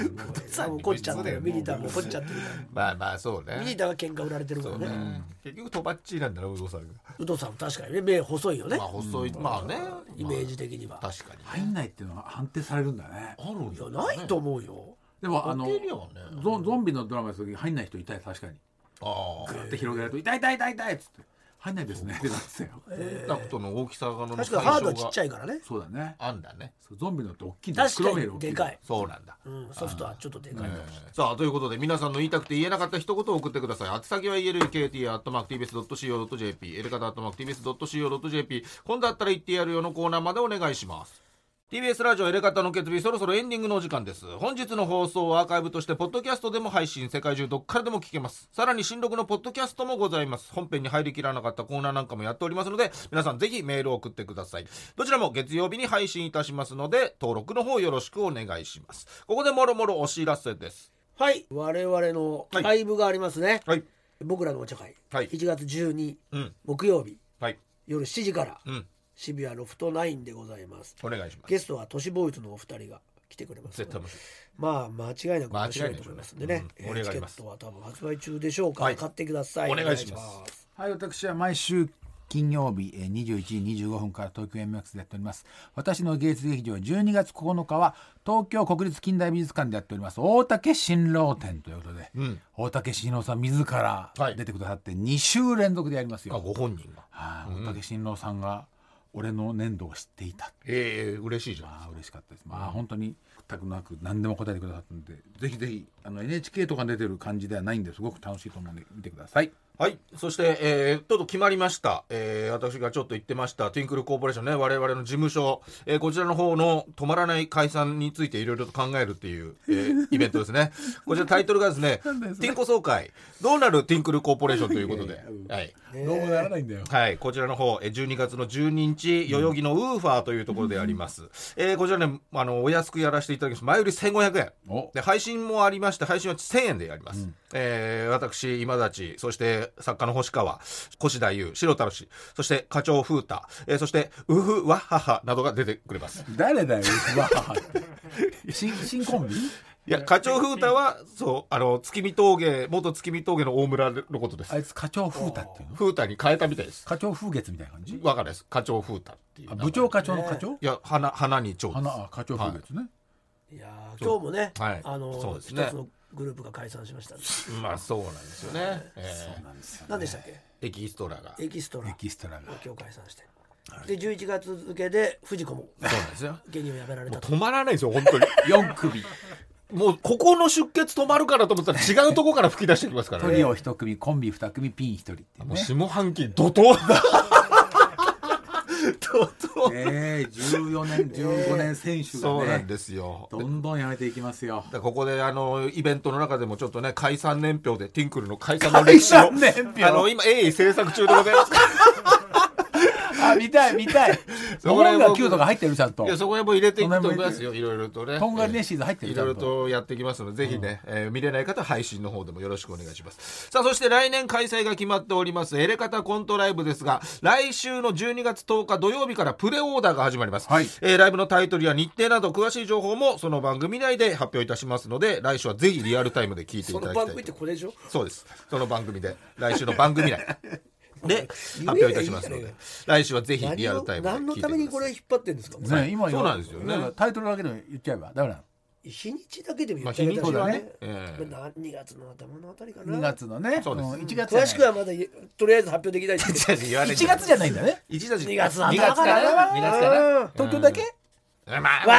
さあ 怒っちゃってるミニターも怒っちゃってるから。まあまあそうね。ミニターが喧嘩売られてるからね。結局とばっちりなんだな有働さんが。ウドさん確かにね。目細いよね、まあ細い。まあね。イメージ的には、確かに入んないっていうのは判定されるんだね。あるんいやないと思うよ。でもあのゾンゾンビのドラマの時入んない人いたよ確かに。ああって広げると痛い痛い痛い痛いっつって入んないですねってなってたよ。コンタクトの大きさがの確かにハードはちっがちゃいからね。そうだね。あんだね。そうゾンビのって大きいんだよ確かにでかい、そうなんだ。うん、ソフトはちょっとでかいかもしれない。さあということで皆さんの言いたくて言えなかった一言を送ってください。宛先は elkt.tbs.co.jp エレカタ .tbs.co.jp 今度だったら言ってやるよのコーナーまでお願いします TBS ラジオエレカタの決日そろそろエンディングのお時間です。本日の放送はアーカイブとしてポッドキャストでも配信世界中どっからでも聞けます。さらに新録のポッドキャストもございます。本編に入りきらなかったコーナーなんかもやっておりますので皆さんぜひメールを送ってください。どちらも月曜日に配信いたしますので登録の方よろしくお願いします。ここでもろもろお知らせです。はい。我々のはい。ライブがありますね、はい。僕らのお茶会、はい。1月12うん。木曜日。はい。夜7時から。うん渋谷ロフト9でございます。お願いします。ゲストは都市ボーイズのお二人が来てくれます絶対面白い。まあ間違いなく面白いと思いますんでね。間違いないでしょうねうん盛り上がります。チケットは多分発売中でしょうか、はい。買ってください。お願いします。はい、私は毎週金曜日えー21時25分から東京 MX でやっております。私の芸術劇場12月9日は東京国立近代美術館でやっております。大竹新郎展ということで、うん。大竹新郎さん自らはい。出てくださって2週連続でやりますよ。あご本人が。はい、大竹新郎さんが俺の粘土を知っていた。ええ嬉しいじゃんまあ嬉しかったです。まあ本当に全くなく何でも答えてくださったので、ぜひぜひあの NHK とかに出てる感じではないんですごく楽しいと思うので見てください。はい。そして、えー、ちょっと決まりました。えー、私がちょっと言ってました、ティンクルコーポレーションね、我々の事務所、えー、こちらの方の止まらない解散についていろいろと考えるっていう、えー、イベントですね。こちらタイトルがですね、ティンコ総会、どうなるティンクルコーポレーションということで、はい。どうもならないんだよ。はい、こちらの方、えー12月の12日、代々木のウーファーというところであります。えーこちらね、あの、お安くやらせていただきます。前売り1500円。おで、配信もありまして、配信は1000円でやります。えー私、今立ち、そして作家の星川、越田優、白太郎氏、そして課長風太、えーそして、ウフワッハハなどが出てくれます。誰だよ、うわーって。新新コンビ？いや、課長風太は、そう、あの、月見峠、元月見峠の大村のことですあ。いつ課長風太っていうの？風太に変えたみたいです。課長風月みたいな感じ？わかんないです。課長風太っていう部長課長の課長？いや、花、花に蝶です。花あ課長風月ね。いやー今日もね、はいあのそうですね一つのグループが解散しましたねまあ、そうなんですよね。えそうなんですよね何でしたっけ？ーエキストラが。エキストラエキストラが。今日解散してで11月付けで藤子もそうなんですよ。芸人を辞められたと止まらないですよ、本当に。4首。もう、ここの出血止まるからと思ったら違うとこから吹き出してきますからね。トリオ1組、コンビ2組、ピン1人ってい。もう下半期怒涛だ。怒涛。ええ、14年、15年選手がそうなんね、ですよ。どんどんやめていきますよ。ここであのイベントの中でもちょっとね解散年表でティンクルの解散の歴史をあの今鋭意制作中でございますあ、見たい、見たい。そこら辺モモンガ Q とか入ってるちゃんとい。やそこへも入れていくと思いますよいろいろとねとんがりネッシーズ入ってるいろいろとやっていきますので、ぜひね、えー見れない方は配信の方でもよろしくお願いします。さあ、そして来年開催が決まっております、エレカタコントライブですが、来週の12月10日土曜日からプレオーダーが始まります。はいえーライブのタイトルや日程など詳しい情報もその番組内で発表いたしますので、来週はぜひリアルタイムで聞いていそただきたいとの番組ってこれでしょ？そうです。その番組で、来週の番組内 で発表いたしますので、来週はぜひリアルタイムで聞いてください。何のためにこれ引っ張ってんですかね、今そうなんですよ。ねだからタイトルだけで言っちゃえば。ダメなの。日にちだけでも言まあ、ってあげたらねまあ2月の頭のあたりかな。2月のね。そうです。ん1月詳しくはまだ言とりあえず発表できないですけど言わない1月じゃないんだね。1月2月の2頭月かな2月かな東京だけ？まあまあわ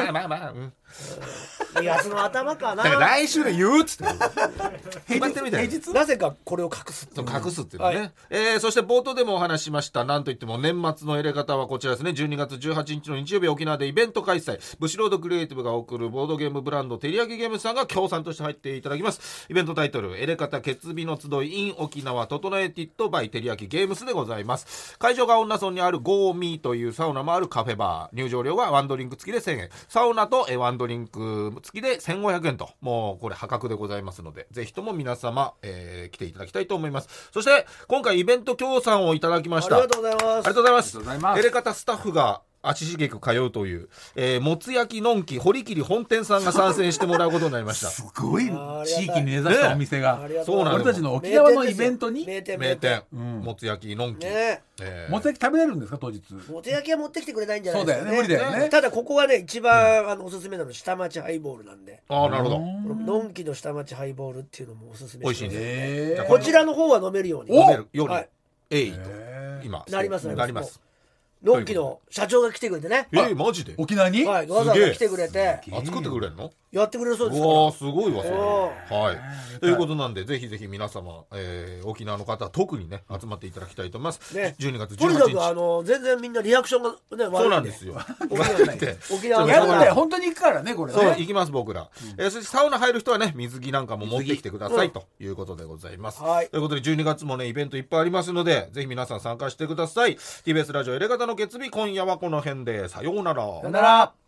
ーまあまあまあ、うん2月の頭かな。だから来週で言うっつって。決まってるみたいな。なぜかこれを隠すってそいう。隠すっていうのね、はい。えーそして冒頭でもお話ししました。なんといっても年末のエレ方はこちらですね。12月18日の日曜日沖縄でイベント開催。ブシロードクリエイティブが送るボードゲームブランドテリヤキゲームズさんが協賛として入っていただきます。イベントタイトルエレ方決日の集い in 沖縄整えティットバイテリヤキゲームスでございます。会場が女村にあるゴーミーというサウナもあるカフェバー。入場料はワンドリンク付きで1000円。サウナとえーワンドリンク付きで1500円ともうこれ破格でございますのでぜひとも皆様、えー来ていただきたいと思います。そして今回イベント協賛をいただきました。ありがとうございます。ありがとうございます。ありがとうございます。エレカタスタッフが足しげく通うという、えー、もつ焼きのんき堀切本店さんが参戦してもらうことになりました。すごい。地域に根ざしたお店が。ありがとそうなの。俺たちの沖縄のイベントに？名店名店、ん。もつ焼きのんき、ねえ。ー。もつ焼き食べれるんですか当日？もつ焼きは持ってきてくれないんじゃないですか、そうだよね無理だよね。ただここはね一番、あのおすすめなの下町ハイボールなんで。ああなるほど。のんきの下町ハイボールっていうのもおすすめ美味しいね。こちらの方は飲めるように。飲めるように、はいえいとえ今なります。なりますのんきの社長が来てくれてね。えー、マジで？沖縄に？はいわざわざ来てくれて。あ作ってくれるの？やってくれるそうですわーすごいわそれ。おはい。ということなんでぜひぜひ皆様、えー、沖縄の方は特にね集まっていただきたいと思います、ね。12月とにかくあ18日。の全然みんなリアクションがね悪いそうなんですよ。沖縄だ って。沖縄やるんだよよ本当に行くからねこれそう、ね行きます僕ら、えーそしてサウナ入る人はね水着なんかも持ってきてください、ということでございます、はい。ということで12月もねイベントいっぱいありますのでぜひ皆さん参加してください。TBS ラジオエレガタの決日今夜はこの辺で。さようなら。さよなら。